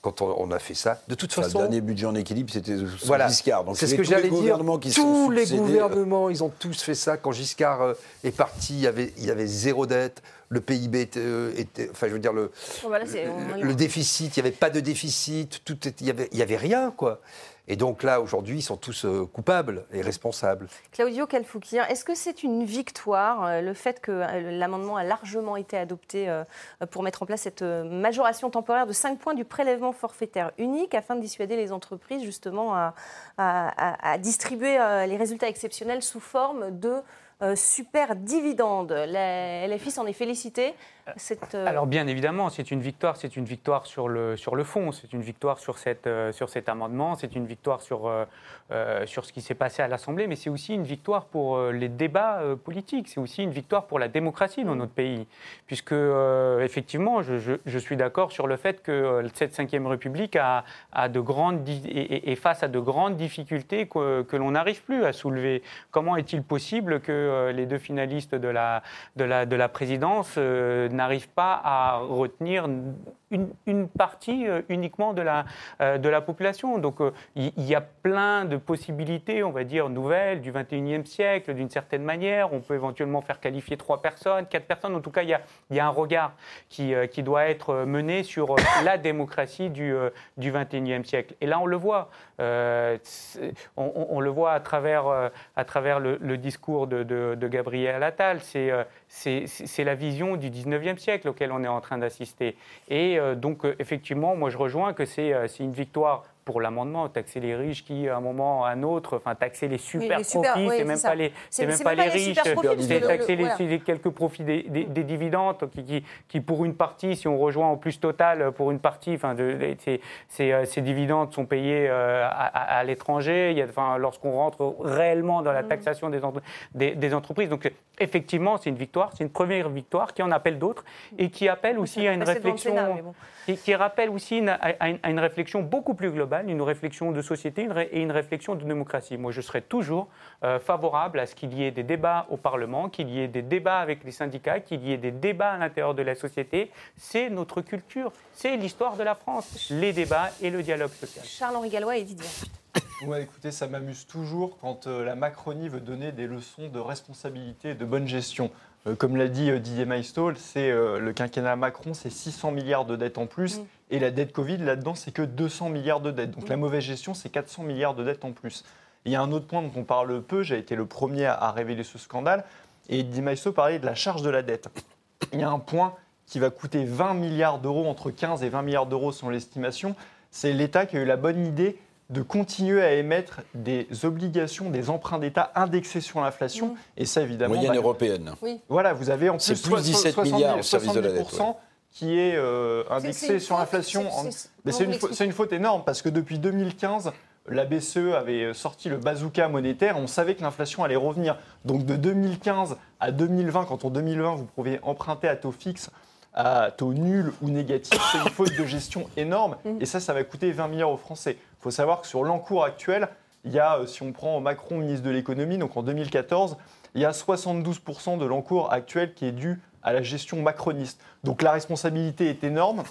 quand on, on a fait ça, de toute Enfin, façon. le dernier budget en équilibre, c'était sous Voilà. Giscard. Donc, C'est ce que tous les j'allais dire. gouvernements qui se Tous sont les succédés, euh, gouvernements, ils ont tous fait ça. Quand Giscard euh, est parti, il y avait, il y avait zéro dette. Le PIB était, euh, était- enfin, je veux dire, le, le, le déficit, il n'y avait pas de déficit. Tout était- il n'y avait, il y avait rien, quoi. Et donc là, aujourd'hui, ils sont tous euh, coupables et responsables. Claudio Calfouquir, est-ce que c'est une victoire, euh, le fait que euh, l'amendement a largement été adopté pour mettre en place cette majoration temporaire de 5 points du prélèvement forfaitaire unique afin de dissuader les entreprises justement à, distribuer les résultats exceptionnels sous forme de super dividendes? LFI s'en est félicité. Euh, Alors bien évidemment, c'est une victoire, c'est une victoire sur le, sur le fond, c'est une victoire sur, cette, euh, sur cet amendement, c'est une victoire sur, euh, sur ce qui s'est passé à l'Assemblée, mais c'est aussi une victoire pour les débats politiques, c'est aussi une victoire pour la démocratie dans notre pays, puisque effectivement, je, suis d'accord sur le fait que cette Ve République a, a de grandes, et face à de grandes difficultés que, que l'on n'arrive plus à soulever. Comment est-il possible que les deux finalistes de la, de la, de la présidence n'arrivent pas à retenir une, partie euh, uniquement de la, euh, de la population. Donc euh, il y, a plein de possibilités, on va dire, nouvelles du 21e siècle, d'une certaine manière. On peut éventuellement faire qualifier trois personnes, quatre personnes. En tout cas, il y a, y a un regard qui, qui doit être mené sur la démocratie du, du 21e siècle. Et là, on le voit. On, le voit à travers, à travers le, discours de, de, Gabriel Attal. C'est euh, la vision du 19e siècle auquel on est en train d'assister. Et donc, euh, effectivement, moi, je rejoins que c'est euh, c'est une victoire pour l'amendement, taxer les riches qui, à un moment ou à un autre, enfin, taxer les super les profits, oui, c'est même ça. pas les, C'est- même pas les riches, c'est le- taxer le- les, voilà. quelques profits des, des- des dividendes qui, qui, qui, pour une partie, si on rejoint en plus total, pour une partie, enfin, de, de- ces, ces, euh, ces dividendes sont payés euh, à, l'étranger, il y a, enfin, lorsqu'on rentre réellement dans la taxation des, entre- des, des entreprises. Donc, effectivement, c'est une victoire, c'est une première victoire qui en appelle d'autres et qui appelle aussi à une réflexion. Sénat, bon. Et qui rappelle aussi une- à, une, à une réflexion beaucoup plus globale, une réflexion de société et une réflexion de démocratie. Moi, je serais toujours euh, favorable à ce qu'il y ait des débats au Parlement, qu'il y ait des débats avec les syndicats, qu'il y ait des débats à l'intérieur de la société. C'est notre culture, c'est l'histoire de la France, les débats et le dialogue social. Charles-Henri Gallois et Didier. Ouais, écoutez, ça m'amuse toujours quand euh, la Macronie veut donner des leçons de responsabilité et de bonne gestion. Euh, comme l'a dit euh, Didier Maistol, c'est euh, le quinquennat Macron, c'est 600 milliards de dettes en plus, Mm. Et la dette Covid là-dedans, c'est que 200 milliards de dettes. Donc la mauvaise gestion, c'est 400 milliards de dettes en plus. Il y a un autre point dont on parle peu, j'ai été le premier à, à révéler ce scandale, et Didier Maistol parlait de la charge de la dette. Il y a un point qui va coûter 20 milliards d'euros, entre 15 et 20 milliards d'euros selon l'estimation, c'est l'État qui a eu la bonne idée de continuer à émettre des obligations, des emprunts d'État indexés sur l'inflation. Et ça, évidemment, Moyenne bah, européenne. voilà, vous avez en C'est plus, plus soi- 17 70 milliards au service de la dette, 70% qui est euh, indexé sur l'inflation. c'est- une, faute- une énorme parce que depuis 2015, la BCE avait sorti le bazooka monétaire. On savait que l'inflation allait revenir. Donc de 2015 à 2020, quand en 2020 vous pouviez emprunter à taux fixe, à taux nul ou négatif, c'est une faute de gestion énorme. Et ça, ça va coûter 20 milliards aux Français. Il faut savoir que sur l'encours actuel, il y a, euh, si on prend Macron, ministre de l'économie, donc en 2014, il y a 72% de l'encours actuel qui est dû à la gestion macroniste. Donc la responsabilité est énorme.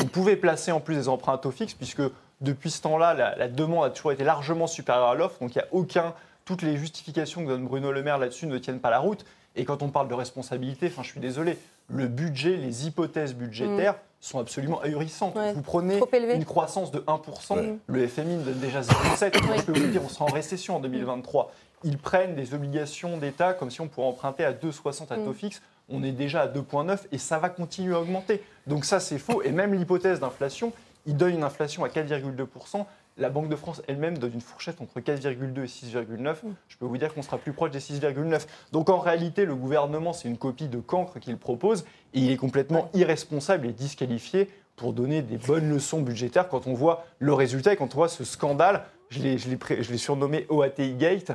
On pouvait placer en plus des emprunts à taux fixe, puisque depuis ce temps-là, la, la demande a toujours été largement supérieure à l'offre. Donc il n'y a aucun. Toutes les justifications que donne Bruno Le Maire là-dessus ne tiennent pas la route. Et quand on parle de responsabilité, enfin, je suis désolé, le budget, les hypothèses budgétaires sont absolument ahurissantes. Ouais, Vous prenez une croissance de 1%, Ouais. le FMI nous donne déjà 0,7. Je peux vous dire, on sera en récession en 2023. Ils prennent des obligations d'État comme si on pourrait emprunter à 2,60 à taux fixe. On est déjà à 2,9 et ça va continuer à augmenter. Donc ça, c'est faux. Et même l'hypothèse d'inflation, il donne une inflation à 4,2%. La Banque de France elle-même donne une fourchette entre 4,2 et 6,9. Je peux vous dire qu'on sera plus proche des 6,9. Donc en réalité, le gouvernement, c'est une copie de cancre qu'il propose et il est complètement irresponsable et disqualifié pour donner des bonnes leçons budgétaires quand on voit le résultat et quand on voit ce scandale. L'ai- je l'ai surnommé OATI Gate.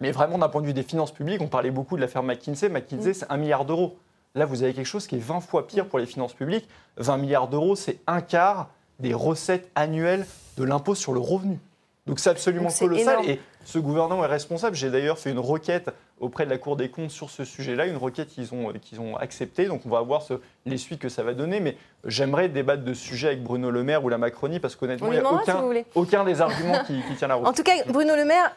Mais vraiment, d'un point de vue des finances publiques, on parlait beaucoup de l'affaire McKinsey. McKinsey, c'est un milliard d'euros. Là, vous avez quelque chose qui est 20 fois pire pour les finances publiques. 20 milliards d'euros, c'est un quart des recettes annuelles de l'impôt sur le revenu. Donc c'est absolument Donc, colossal. énorme. Et ce gouvernement est responsable. J'ai d'ailleurs fait une requête auprès de la Cour des comptes sur ce sujet-là, une requête qu'ils ont, qu'ils ont acceptée. Donc on va voir ce- les suites que ça va donner. Mais j'aimerais débattre de ce sujet avec Bruno Le Maire ou la Macronie parce qu'honnêtement, On il n'y a si aucun, des arguments qui, qui tient la route. En tout cas, Bruno Le Maire,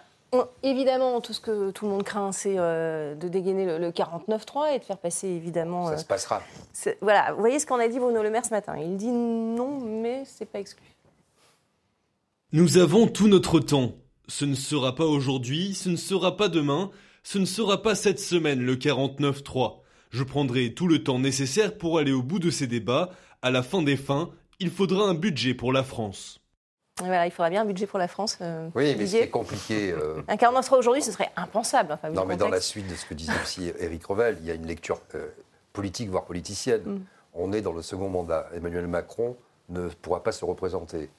évidemment, tout ce que tout le monde craint, c'est euh, de dégainer le, le 49-3 et de faire passer, évidemment. Ça euh, se passera. voilà, vous voyez ce qu'en a dit Bruno Le Maire ce matin. Il dit non, mais c'est pas exclu. Nous avons tout notre temps. Ce ne sera pas aujourd'hui, ce ne sera pas demain, ce ne sera pas cette semaine le 49-3. Je prendrai tout le temps nécessaire pour aller au bout de ces débats. À la fin des fins, il faudra un budget pour la France. Voilà, il faudra bien un budget pour la France. euh, Oui, mais c'est compliqué. euh, Un 49-3 aujourd'hui, ce serait impensable. Enfin, Non, mais dans la suite de ce que disait aussi Éric Revel, il y a une lecture euh, politique, voire politicienne. Mm. On est dans le second mandat. Emmanuel Macron ne pourra pas se représenter.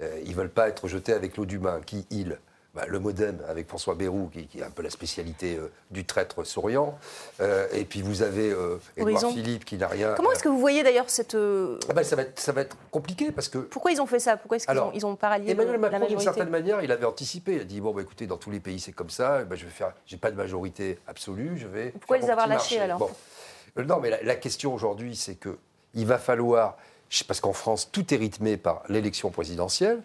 Euh, ils ne veulent pas être jetés avec l'eau du bain. Qui, il? Bah, Le Modem avec François Bayrou, qui, qui est un peu la spécialité euh, du traître souriant. Euh, et puis vous avez euh, Horizon. Philippe qui n'a rien. Comment est-ce que vous voyez d'ailleurs cette. euh, Ah bah, ça, va être, ça va être compliqué parce que Pourquoi ils ont fait ça? Pourquoi est-ce qu'ils ont, ils ont pas rallié Emmanuel Macron, d'une certaine manière, il avait anticipé. Il a dit bon, bah, écoutez, dans tous les pays, c'est comme ça. Eh ben, je vais faire. J'ai pas de majorité absolue. Je vais. Pourquoi les avoir lâchés, alors? Bon. Non, mais la, la question aujourd'hui, c'est que il va falloir. Parce qu'en France, tout est rythmé par l'élection présidentielle.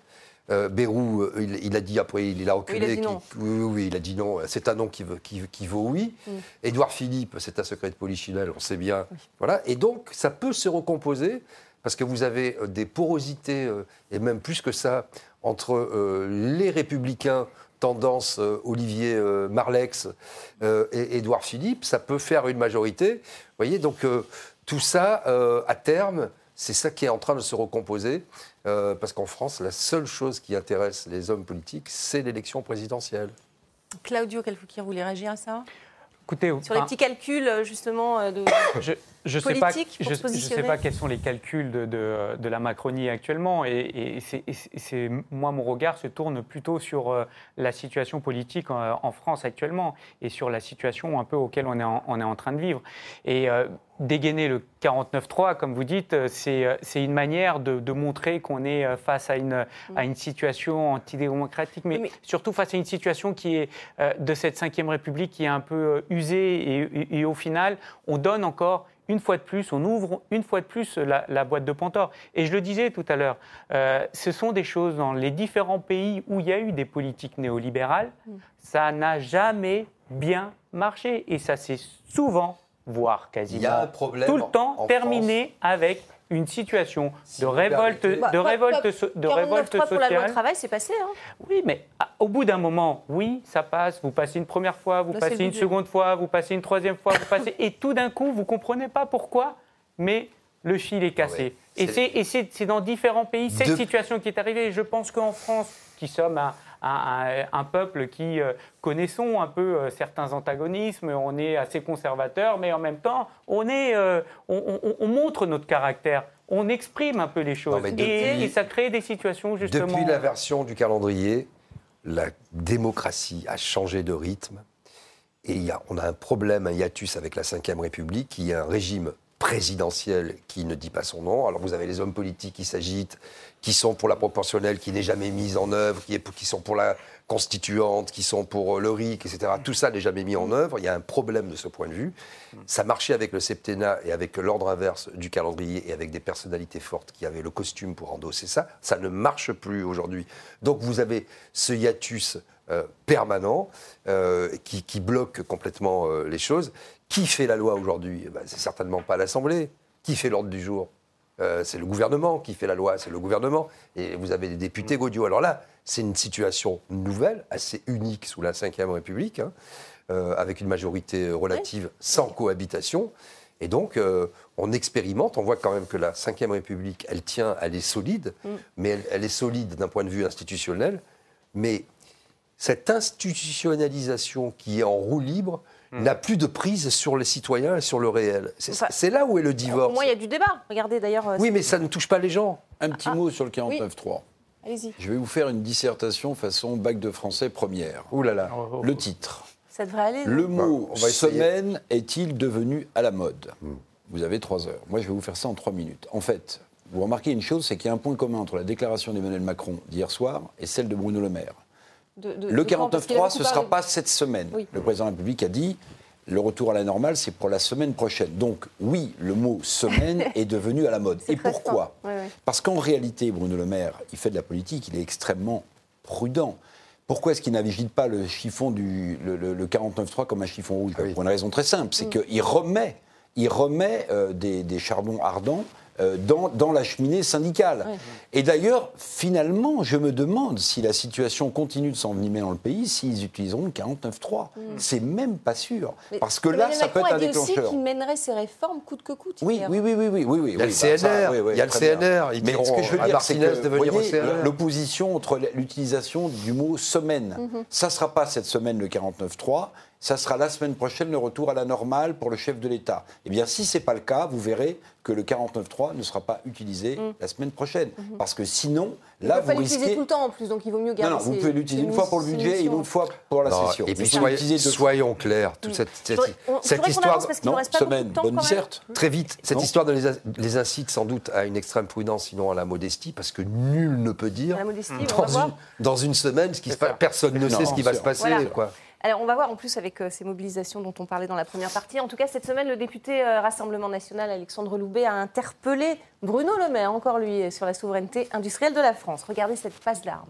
Euh, Bérou, euh, il, il a dit après, il, a reculé. Oui, il a dit non. Oui, oui, oui, il a dit non. C'est un non qui, veut- qui, qui vaut oui. Mm. Édouard Philippe, c'est un secret de polichinelle, on sait bien. Voilà. Et donc, ça peut se recomposer parce que vous avez euh, des porosités, euh, et même plus que ça, entre euh, les républicains, tendance euh, Olivier euh, Marlex euh, et Édouard Philippe, ça peut faire une majorité. Vous voyez, donc tout ça, à terme, c'est ça qui est en train de se recomposer, euh, parce qu'en France, la seule chose qui intéresse les hommes politiques, c'est l'élection présidentielle. Claudio Calfucchi, vous voulez réagir à ça? Écoutez, Sur les petits calculs, euh, justement, euh, de. je je sais pas, politique pour je, se je sais pas quels sont les calculs de, de- de la Macronie actuellement, et, et c'est- moi mon regard se tourne plutôt sur euh, la situation politique en, en France actuellement et sur la situation un peu auquel on est en, on est en train de vivre. Et euh, dégainer le 49-3, comme vous dites, euh, c'est euh, une manière de, de montrer qu'on est euh, face à une, à une situation antidémocratique, mais, Mais- surtout face à une situation qui est euh, de cette Ve République qui est un peu euh, usée et, et- et au final, on donne encore une fois de plus, on ouvre une fois de plus la, la boîte de Pandore. Et je le disais tout à l'heure, euh, ce sont des choses dans les différents pays où il y a eu des politiques néolibérales, ça n'a jamais bien marché. Et ça s'est souvent, voire quasiment tout le temps, terminé avec une situation Si de vous révolte. Bah, de révolte, so- de révolte 49.3 pour la loi sociale. travail, c'est passé. Hein. Oui, mais ah, au bout d'un moment, oui, ça passe. Vous passez une première fois, vous Là, passez une seconde fois, vous passez une troisième fois, vous passez, et tout d'un coup, vous comprenez pas pourquoi, mais le fil est cassé. ouais, et c'est- dans différents pays cette De- situation qui est arrivée. Et je pense qu'en France, qui sommes un, un- un- un peuple qui euh, connaissons un peu euh, certains antagonismes, on est assez conservateur, mais en même temps, on, est, euh, on, on- on montre notre caractère. On exprime un peu les choses. et, ça crée des situations justement. Depuis la version du calendrier, la démocratie a changé de rythme. Et il y a, on a un problème, un hiatus avec la Ve République, qui est un régime présidentielle qui ne dit pas son nom. Alors vous avez les hommes politiques qui s'agitent, qui sont pour la proportionnelle qui n'est jamais mise en œuvre, qui, sont pour la constituante, qui sont pour euh, le RIC, etc. Tout ça n'est jamais mis en œuvre. Il y a un problème de ce point de vue. Ça marchait avec le septennat et avec l'ordre inverse du calendrier et avec des personnalités fortes qui avaient le costume pour endosser ça. Ça ne marche plus aujourd'hui. Donc vous avez ce hiatus euh, permanent euh, qui, bloque complètement les choses. Qui fait la loi aujourd'hui? Eh ben, C'est certainement pas l'Assemblée. Qui fait l'ordre du jour? Euh, C'est le gouvernement qui fait la loi, c'est le gouvernement. Et vous avez des députés gaudiaux. Alors là, c'est une situation nouvelle, assez unique sous la Ve République, hein, euh, avec une majorité relative sans cohabitation. Et donc, euh, on expérimente, on voit quand même que la Ve République, elle tient, elle est solide, mais elle, elle est solide d'un point de vue institutionnel. Mais cette institutionnalisation qui est en roue libre n'a plus de prise sur les citoyens et sur le réel. C'est Enfin, là où est le Au divorce. moins, il y a du débat. Regardez d'ailleurs. euh, Oui, mais ça ne touche pas les gens. Un petit Ah, mot sur le 49.3. Allez-y. Je vais vous faire une dissertation façon bac de français première. Ouh là là. Le titre. Ça devrait aller. Le mot on va essayer. semaine est-il devenu à la mode Vous avez trois heures. Moi, je vais vous faire ça en trois minutes. En fait, vous remarquez une chose, c'est qu'il y a un point commun entre la déclaration d'Emmanuel Macron d'hier soir et celle de Bruno Le Maire. De- de- Le de quand Parce qu'il a 49.3, beaucoup ce ne sera pas cette semaine. Oui. Le président de la République a dit le retour à la normale, c'est pour la semaine prochaine. Donc, oui, le mot semaine est devenu à la mode. Et pourquoi fin. Ouais, ouais. Parce qu'en réalité, Bruno Le Maire, il fait de la politique, il est extrêmement prudent. Pourquoi est-ce qu'il n'agite pas le chiffon du le, le- le 49.3 comme un chiffon rouge? Ah oui. Pour une raison très simple, Mm. c'est qu'il remet, il remet euh, des, des charbons ardents dans, dans la cheminée syndicale. Et d'ailleurs, finalement, je me demande si la situation continue de s'envenimer dans le pays, s'ils utiliseront le 49.3. C'est même pas sûr. Mais Parce que là, Emmanuel ça peut Macron être un a dit aussi déclencheur. qu'il mènerait ses réformes coûte que coûte. Oui, oui, oui, oui, oui, oui, oui. Il y a le bah, ça, CNR, oui, oui, il y a le. CNR, ils Mais ce que je veux dire, c'est que l'opposition entre l'utilisation du mot semaine, Mhm. ça ne sera pas cette semaine le 49.3, ça sera la semaine prochaine le retour à la normale pour le chef de l'État. Eh bien, si ce n'est pas le cas, vous verrez que le 49.3 ne sera pas utilisé la semaine prochaine. Parce que sinon. Il là, pas vous l'utiliser risquez... tout le temps en plus, donc il vaut mieux Non, garder non, vous ses- pouvez l'utiliser une fois pour le budget et une autre fois pour la Non, session. et Vous puis pouvez soyez- l'utiliser soyons clairs, toute cette, cette- voudrais- on- cette histoire, parce Non, reste pas beaucoup semaine, temps bonne disserte. très vite, cette Non. histoire de les, les incite sans doute à une extrême prudence, sinon à la modestie, parce que nul ne peut dire modestie, on dans, une, dans une semaine ce qui se passe. Personne ne Non, sait ce qui va se passer. Quoi. Alors, on va voir en plus avec euh, ces mobilisations dont on parlait dans la première partie. En tout cas, cette semaine, le député euh, Rassemblement national, Alexandre Loubet, a interpellé Bruno Le Maire, encore lui, sur la souveraineté industrielle de la France. Regardez cette passe d'armes.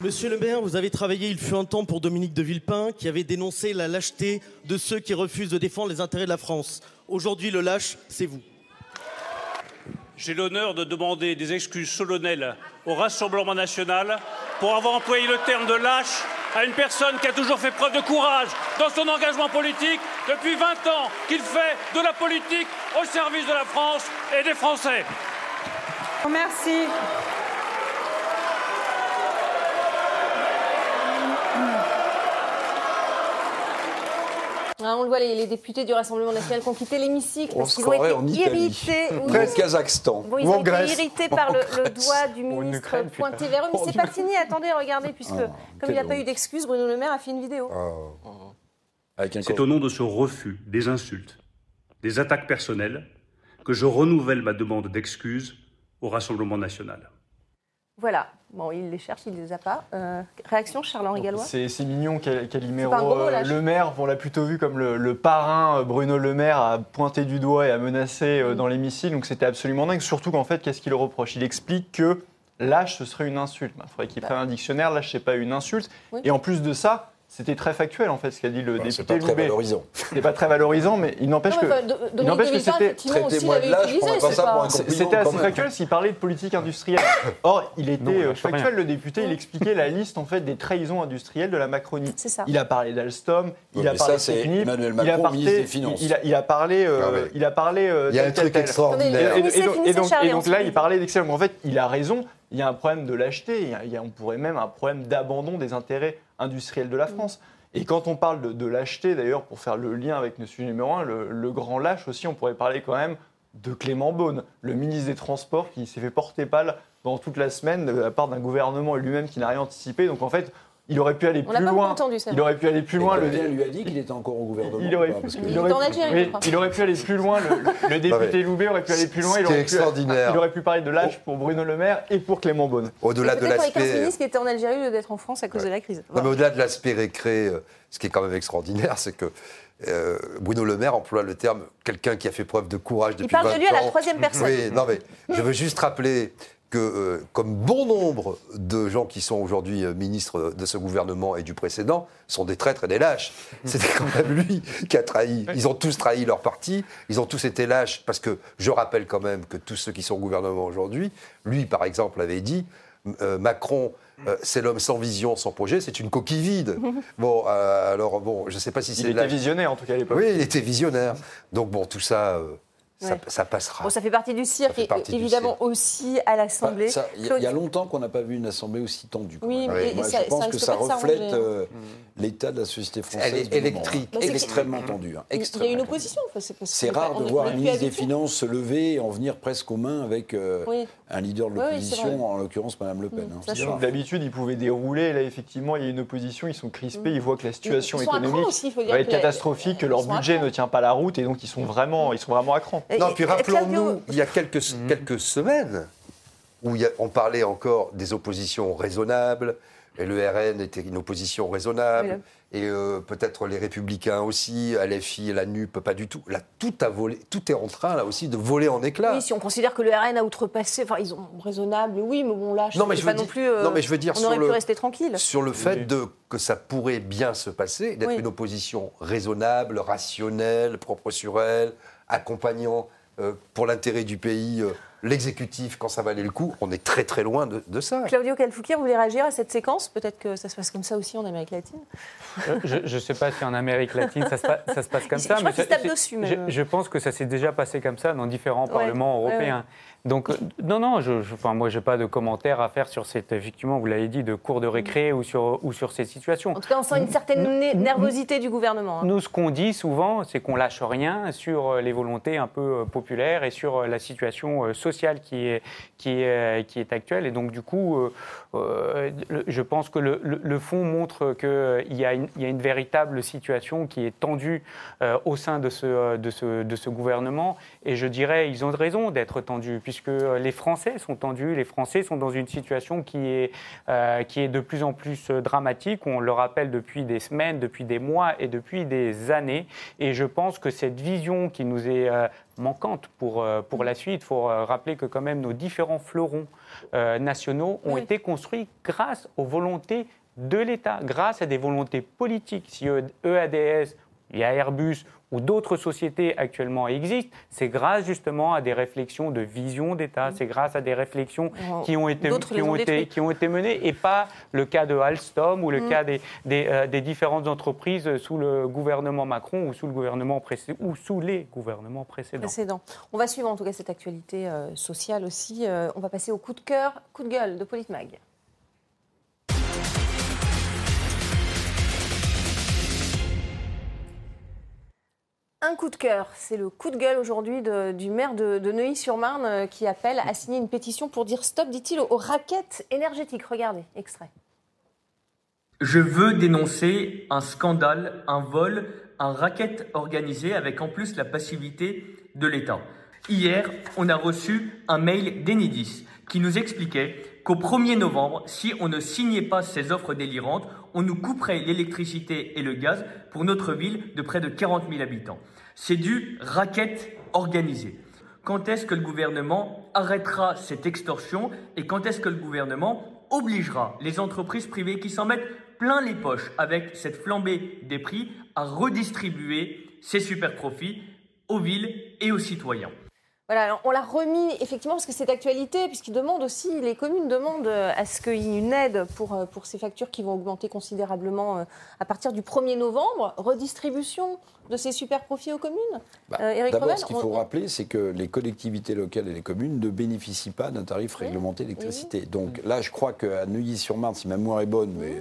Monsieur le maire, vous avez travaillé, il fut un temps pour Dominique de Villepin, qui avait dénoncé la lâcheté de ceux qui refusent de défendre les intérêts de la France. Aujourd'hui, le lâche, c'est vous. J'ai l'honneur de demander des excuses solennelles au Rassemblement national pour avoir employé le terme de lâche à une personne qui a toujours fait preuve de courage dans son engagement politique depuis 20 ans, qu'il fait de la politique au service de la France et des Français. Merci. Ah, on le voit, les, les députés du Rassemblement national qui ont quitté l'hémicycle parce qu'ils ont été en irrités. oui. Au Kazakhstan. Bon, ils Ou ont en été irrités par le, le doigt du ministre Ukraine, putain. pointé vers eux. Mais c'est pas fini. Attendez, regardez, puisque Ah, comme il n'y a quelle pas eu d'excuses, Bruno Le Maire a fait une vidéo. Un C'est au nom de ce refus des insultes, des attaques personnelles, que je renouvelle ma demande d'excuses au Rassemblement national. Voilà. Bon, il les cherche, il les a pas. Euh, réaction, Charles-Henri Gallois C'est mignon, Cal- Calimero. Euh, le maire, on l'a plutôt vu comme le, le parrain, euh, Bruno Le Maire, a pointé du doigt et a menacé Mm. euh, dans l'hémicycle. Donc c'était absolument dingue. Surtout qu'en fait, qu'est-ce qu'il reproche? Il explique que lâche, ce serait une insulte. Il faudrait qu'il prenne un dictionnaire. Lâche, c'est pas une insulte. Bah. Oui. Et en plus de ça, c'était très factuel en fait ce qu'a dit le Bah, C'est député pas très Loubet. valorisant. C'était pas très valorisant, mais il n'empêche Non, mais que. il n'empêche que c'était. traitez-moi de l'avait lâche, je utilisé. prendrais pas c'est ça pour pas- un C'est- compliment, C'était assez factuel s'il parlait de politique industrielle. Or, il était Non, euh, rien. factuel, le député, il expliquait la liste en fait des trahisons industrielles de la Macronie. C'est ça. Il a parlé d'Alstom, il a parlé ça, de c'est Emmanuel il a Macron, parlé, ministre des Finances. il a, il a parlé, euh, Ah ouais. il a parlé. euh, Il y a un truc extraordinaire. Et, donc, là, il parlait d'excellence. Mais En fait, il a raison. Il y a un problème de lâcheté. On pourrait même un problème d'abandon des intérêts industriels de la France. Et quand on parle de, de lâcheté, d'ailleurs, pour faire le lien avec notre sujet numéro un, le, le grand lâche aussi, on pourrait parler quand même de Clément Beaune, le ministre des Transports qui s'est fait porter pâle pendant toute la semaine de la part d'un gouvernement lui-même qui n'a rien anticipé. Donc en fait, il aurait pu aller On plus loin. entendu, ça. Il aurait pu aller plus loin. Le lui a dit qu'il était encore au gouvernement. il aurait, il Il pu- Algérie, oui, je crois. il aurait pu aller plus loin. Le, le député Loubet aurait pu aller plus loin. Ce Il qui est aurait, pu, extraordinaire. il aurait pu parler de lâche pour Bruno Le Maire et pour Clément Beaune. Au-delà de Peut-être pour les 15 l'aspect. qui étaient en Algérie au lieu d'être en France à cause de la crise. Non, mais au-delà de l'aspect récré, euh, ce qui est quand même extraordinaire, c'est que euh, Bruno Le Maire emploie le terme quelqu'un qui a fait preuve de courage depuis parle de 20 lui à la ans. troisième personne. Oui, non, mais je veux juste rappeler que, euh, comme bon nombre de gens qui sont aujourd'hui euh, ministres de ce gouvernement et du précédent, sont des traîtres et des lâches. C'était quand même lui qui a trahi. Ils ont tous trahi leur parti, ils ont tous été lâches, parce que je rappelle quand même que tous ceux qui sont au gouvernement aujourd'hui, lui par exemple avait dit, euh, Macron, euh, c'est l'homme sans vision, sans projet, c'est une coquille vide. Bon, euh, alors bon, je ne sais pas si Il c'est était là. visionnaire en tout cas à l'époque. Oui, il était visionnaire. Donc bon, tout ça, ça, Ouais. ça passera. Bon, ça fait partie du cirque et évidemment aussi à l'Assemblée. Bah, Il y, a- il y a longtemps qu'on n'a pas vu une assemblée aussi tendue. Oui, mais Moi, ça- je pense ça que ça reflète euh, l'état de la société française. Elle est électrique. Bah, extrêmement tendue. hein, Il y a une opposition. enfin, c'est rare de voir un ministre des. Finances se lever et en venir presque aux mains avec euh, Oui. Un leader de oui, l'opposition, en l'occurrence Madame Le Pen. Mm, hein. ça. D'habitude, ils pouvaient dérouler. Là, effectivement, il y a une opposition. Ils sont crispés. Ils voient que la situation Ils sont économique aussi, il faut dire va être que catastrophique, que leur budget ne tient pas la route, et donc ils sont vraiment, ils sont vraiment à cran. Et- Non, et- puis rappelons-nous, il y a quelques, quelques semaines où il y a- on parlait encore des oppositions raisonnables, et le RN était une opposition raisonnable, et euh, peut-être les Républicains aussi, LFI et la NUP, pas du tout. Là, tout a volé, tout est en train là aussi de voler en éclats. Oui, si on considère que le RN a outrepassé, enfin ils ont raisonnable, oui, mais bon là, je Non, mais sais je pas non plus. euh, non, mais je veux dire on sur aurait pu le- rester tranquille. Sur le fait de, que ça pourrait bien se passer, d'être Oui. une opposition raisonnable, rationnelle, propre sur elle, accompagnant euh, pour l'intérêt du pays euh, l'exécutif quand ça valait le coup, on est très très loin de, de ça. Claudio Calfouquir, vous voulez réagir à cette séquence? Peut-être que ça se passe comme ça aussi en Amérique latine. Euh, Je ne sais pas si en Amérique latine ça se, pa- ça se passe comme Je ça. crois mais ça- se dessus. Je, je pense que ça s'est déjà passé comme ça dans différents Ouais, parlements ouais, européens. Donc, euh, non, non, je, je, enfin, moi, je n'ai pas de commentaires à faire sur cette, effectivement, vous l'avez dit, de cours de récré ou, sur, ou sur ces situations. En tout cas, on sent une certaine nervosité du gouvernement. hein. Nous, ce qu'on dit souvent, c'est qu'on lâche rien sur euh, les volontés un peu euh, populaires et sur la situation sociale qui est, qui est, qui est actuelle. Et donc, du coup, euh, je pense que le, le- le fond montre qu'il y, a une- il y a une véritable situation qui est tendue euh, au sein de ce, de, ce, de ce gouvernement. Et je dirais, ils ont raison d'être tendus, puisque euh, les Français sont tendus, les Français sont dans une situation qui est, euh, qui est de plus en plus euh, dramatique. On le rappelle depuis des semaines, depuis des mois et depuis des années. Et je pense que cette vision qui nous est euh, manquante pour, pour la suite, il faut rappeler que quand même nos différents fleurons euh, nationaux ont Oui. été construits grâce aux volontés de l'État, grâce à des volontés politiques. Si EADS, il y a Airbus ou d'autres sociétés actuellement existent, c'est grâce justement à des réflexions de vision d'État, c'est grâce à des réflexions Oh, qui ont été, d'autres qui les ont ont été, détruits. qui ont été menées et pas le cas de Alstom ou le Mm. cas des, des, euh, des différentes entreprises sous le gouvernement Macron ou sous, le gouvernement ou sous les gouvernements précédents. Précédent. On va suivre en tout cas cette actualité euh, sociale aussi. Euh, on va passer au coup de cœur, coup de gueule de Politmag. Un coup de cœur, c'est le coup de gueule aujourd'hui du maire de, de Neuilly-sur-Marne euh, qui appelle à signer une pétition pour dire stop, dit-il, aux, aux raquettes énergétiques. Regardez, extrait. Je veux dénoncer un scandale, un vol, un racket organisé avec en plus la passivité de l'État. Hier, on a reçu un mail d'Enidis qui nous expliquait qu'au 1er novembre, si on ne signait pas ces offres délirantes, on nous couperait l'électricité et le gaz pour notre ville de près de 40 000 habitants. C'est du racket organisé. Quand est-ce que le gouvernement arrêtera cette extorsion et quand est-ce que le gouvernement obligera les entreprises privées qui s'en mettent plein les poches avec cette flambée des prix à redistribuer ces super profits aux villes et aux citoyens? Voilà, on l'a remis effectivement parce que c'est d'actualité, puisqu'ils demandent aussi, les communes demandent euh, à ce qu'il y ait une aide pour, euh, pour ces factures qui vont augmenter considérablement euh, à partir du 1er novembre. Redistribution de ces super profits aux communes Bah, Euh, D'abord, ce qu'il faut on- rappeler, c'est que les collectivités locales et les communes ne bénéficient pas d'un tarif réglementé d'électricité. Donc là, je crois qu'à Neuilly-sur-Marne, si ma mémoire est bonne, mais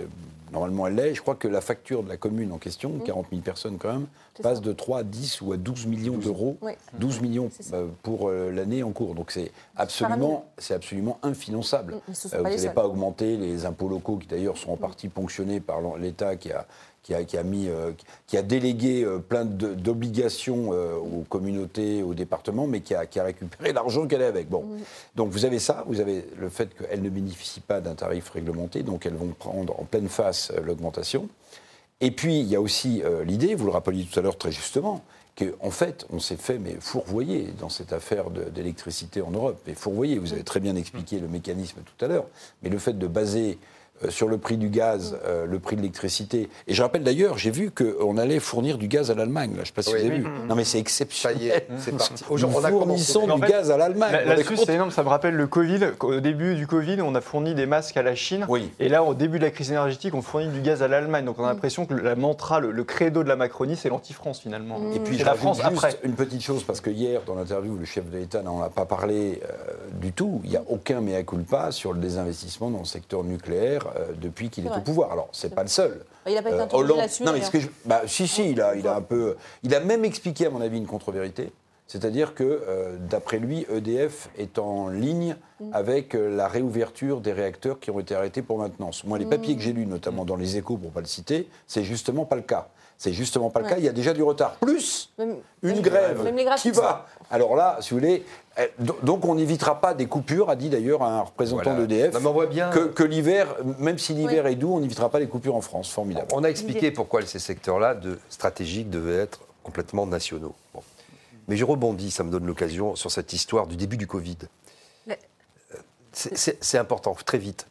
Normalement, elle l'est. Je crois que la facture de la commune en question, 40 000 personnes quand même, passe ça. de 3 à 10 ou à 12 millions d'euros. Oui. 12 millions euh, pour euh, l'année en cours. Donc c'est absolument, c'est absolument infinançable. Mm, Euh, pas vous n'allez pas augmenter les impôts locaux qui d'ailleurs sont en partie ponctionnés par l'État qui a, qui a, qui a mis, euh, qui a délégué euh, plein d'obligations euh, aux communautés, aux départements, mais qui a, qui a récupéré l'argent qu'elle est avec. Bon, donc vous avez ça, vous avez le fait qu'elles ne bénéficient pas d'un tarif réglementé, donc elles vont prendre en pleine face euh, l'augmentation. Et puis, il y a aussi l'idée, vous le rappeliez tout à l'heure très justement, qu'en en fait, on s'est fait mais fourvoyer dans cette affaire d'électricité en Europe. Et fourvoyer, vous avez très bien expliqué le mécanisme tout à l'heure, mais le fait de baser sur le prix du gaz, euh, le prix de l'électricité. Et je rappelle d'ailleurs, j'ai vu qu'on allait fournir du gaz à l'Allemagne. Je ne sais pas si Oui. vous avez Oui. vu. Non, mais c'est exceptionnel. Ça y est, c'est parti. Aujourd'hui, on fournissons en du fait, gaz à l'Allemagne. Là-dessus, c'est énorme. Ça me rappelle le Covid. Au début du Covid, on a fourni des masques à la Chine. Oui. Et là, au début de la crise énergétique, on fournit du gaz à l'Allemagne. Donc on a l'impression que la mantra, le, le credo de la Macronie, c'est l'anti-France finalement. Et puis je la France juste après. une petite chose, parce que hier, dans l'interview, le chef de l'État n'en a pas parlé euh, du tout. Il n'y a aucun mea culpa sur le désinvestissement dans le secteur nucléaire euh, depuis qu'il est, au pouvoir. Alors, c'est pas le seul. Il n'a pas été Euh, Hollande-. Non, mais ce que je- bah, si, si, il a, il a un peu. Il a même expliqué, à mon avis, une contre-vérité. C'est-à-dire que, euh, d'après lui, EDF est en ligne Mm. avec euh, la réouverture des réacteurs qui ont été arrêtés pour maintenance. Moi, les Mm. papiers que j'ai lus, notamment dans les échos, pour ne pas le citer, c'est justement pas le cas. C'est justement pas le Ouais. cas. Il y a déjà du retard. Plus Même- une même- grève même qui va? Alors là, si vous voulez, donc on n'évitera pas des coupures, a dit d'ailleurs un représentant Voilà. d'EDF, Non, mais on voit bien- que, que l'hiver, même si l'hiver est doux, on n'évitera pas les coupures en France. Formidable. On a expliqué pourquoi ces secteurs-là de stratégiques devaient être complètement nationaux. Bon. Mais je rebondis, ça me donne l'occasion, sur cette histoire du début du Covid. Euh, C'est- C'est c'est important, très vite.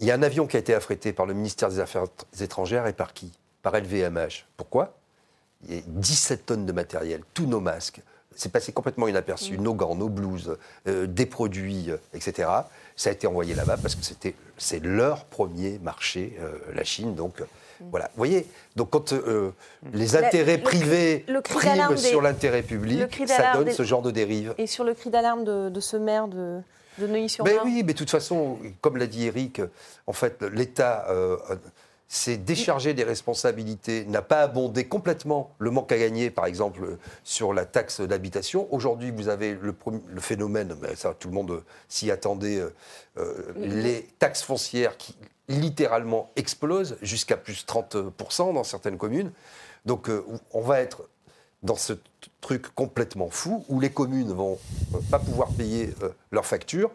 Il y a un avion qui a été affrété par le ministère des Affaires étrangères et par qui? Par LVMH. Pourquoi? Il y a 17 tonnes de matériel, tous nos masques. C'est passé complètement inaperçu. Nos gants, nos blouses, euh, des produits, euh, etc. Ça a été envoyé là-bas parce que c'était c'est leur premier marché, euh, la Chine. Donc euh, voilà. Vous voyez Donc quand euh, les intérêts privés le priment des- sur l'intérêt public, ça donne des- ce genre de dérive. Et sur le cri d'alarme de, de ce maire de, de Neuilly-sur-Marne? Mais oui, mais de toute façon, comme l'a dit Eric, en fait, l'État s'est déchargé des responsabilités, n'a pas abondé complètement le manque à gagner, par exemple, sur la taxe d'habitation. Aujourd'hui, vous avez le, phénomène, mais ça, tout le monde s'y attendait, euh, euh, les taxes foncières qui littéralement explosent jusqu'à plus 30% dans certaines communes. Donc, euh, on va être dans ce truc complètement fou où les communes vont euh, pas pouvoir payer leurs factures.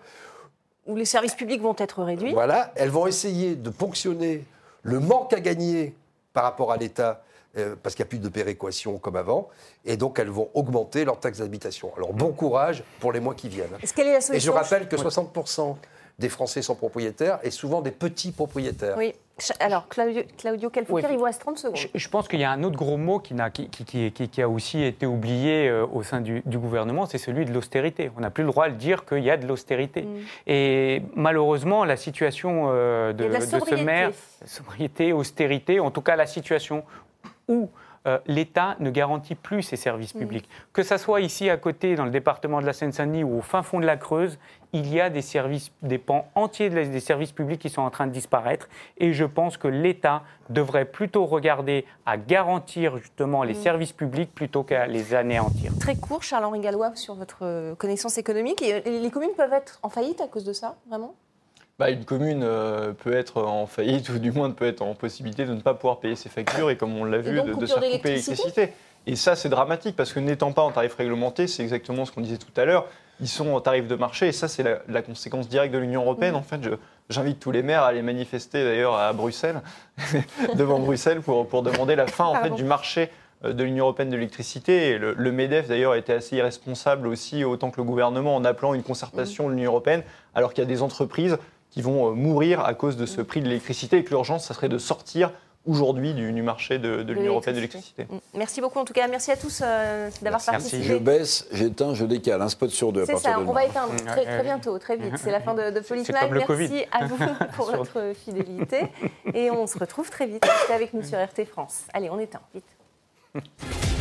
où les services publics vont être réduits. Voilà, elles vont essayer de ponctionner le manque à gagner par rapport à l'État, euh, parce qu'il n'y a plus de péréquation comme avant, et donc elles vont augmenter leur taxe d'habitation. Alors bon courage pour les mois qui viennent. Est-ce quelle est la Et je solution rappelle que 60% des Français sont propriétaires, et souvent des petits propriétaires. Oui. Alors, Claudio, Claudio Calfouquer, Oui. il vous reste 30 secondes. Je, je pense qu'il y a un autre gros mot qui, n'a- qui, qui- qui- qui- qui a aussi été oublié euh, au sein du, du gouvernement, c'est celui de l'austérité. On n'a plus le droit de dire qu'il y a de l'austérité. Mm. Et malheureusement, la situation euh, de, la de ce maire, sobriété, austérité, en tout cas la situation où euh, l'État ne garantit plus ses services Mm. publics. Que ça soit ici à côté, dans le département de la Seine-Saint-Denis ou au fin fond de la Creuse, il y a des services, des pans entiers des services publics qui sont en train de disparaître. Et je pense que l'État devrait plutôt regarder à garantir justement les Mm. services publics plutôt qu'à les anéantir. Très court, Charles-Henri Gallois, sur votre connaissance économique. Et, euh, les communes peuvent être en faillite à cause de ça, vraiment? Bah, une commune euh, peut être en faillite ou du moins peut être en possibilité de ne pas pouvoir payer ses factures et comme on l'a vu, donc de, se faire couper l'électricité. Et ça, c'est dramatique parce que n'étant pas en tarif réglementé, c'est exactement ce qu'on disait tout à l'heure, ils sont en tarif de marché et ça, c'est la, la conséquence directe de l'Union européenne. En fait, j'invite tous les maires à aller manifester d'ailleurs à Bruxelles, devant Bruxelles, pour, pour demander la fin en fait, du marché euh, de l'Union européenne de l'électricité. Le, le MEDEF, d'ailleurs, était assez irresponsable aussi, autant que le gouvernement, en appelant une concertation de l'Union européenne, alors qu'il y a des entreprises qui vont euh, mourir à cause de ce prix de l'électricité et que l'urgence, ça serait de sortir aujourd'hui du, du marché de, de l'Union européenne de l'électricité. Mm. Merci beaucoup en tout cas. Merci à tous euh, d'avoir participé. Je baisse, j'éteins, je décale. Un spot sur deux C'est ça, de on demain. va éteindre très, bientôt, très vite. C'est la fin de, de Politmag. comme le Merci Covid. à vous pour votre fidélité. Et on se retrouve très vite. Restez avec nous sur RT France. Allez, on éteint, vite.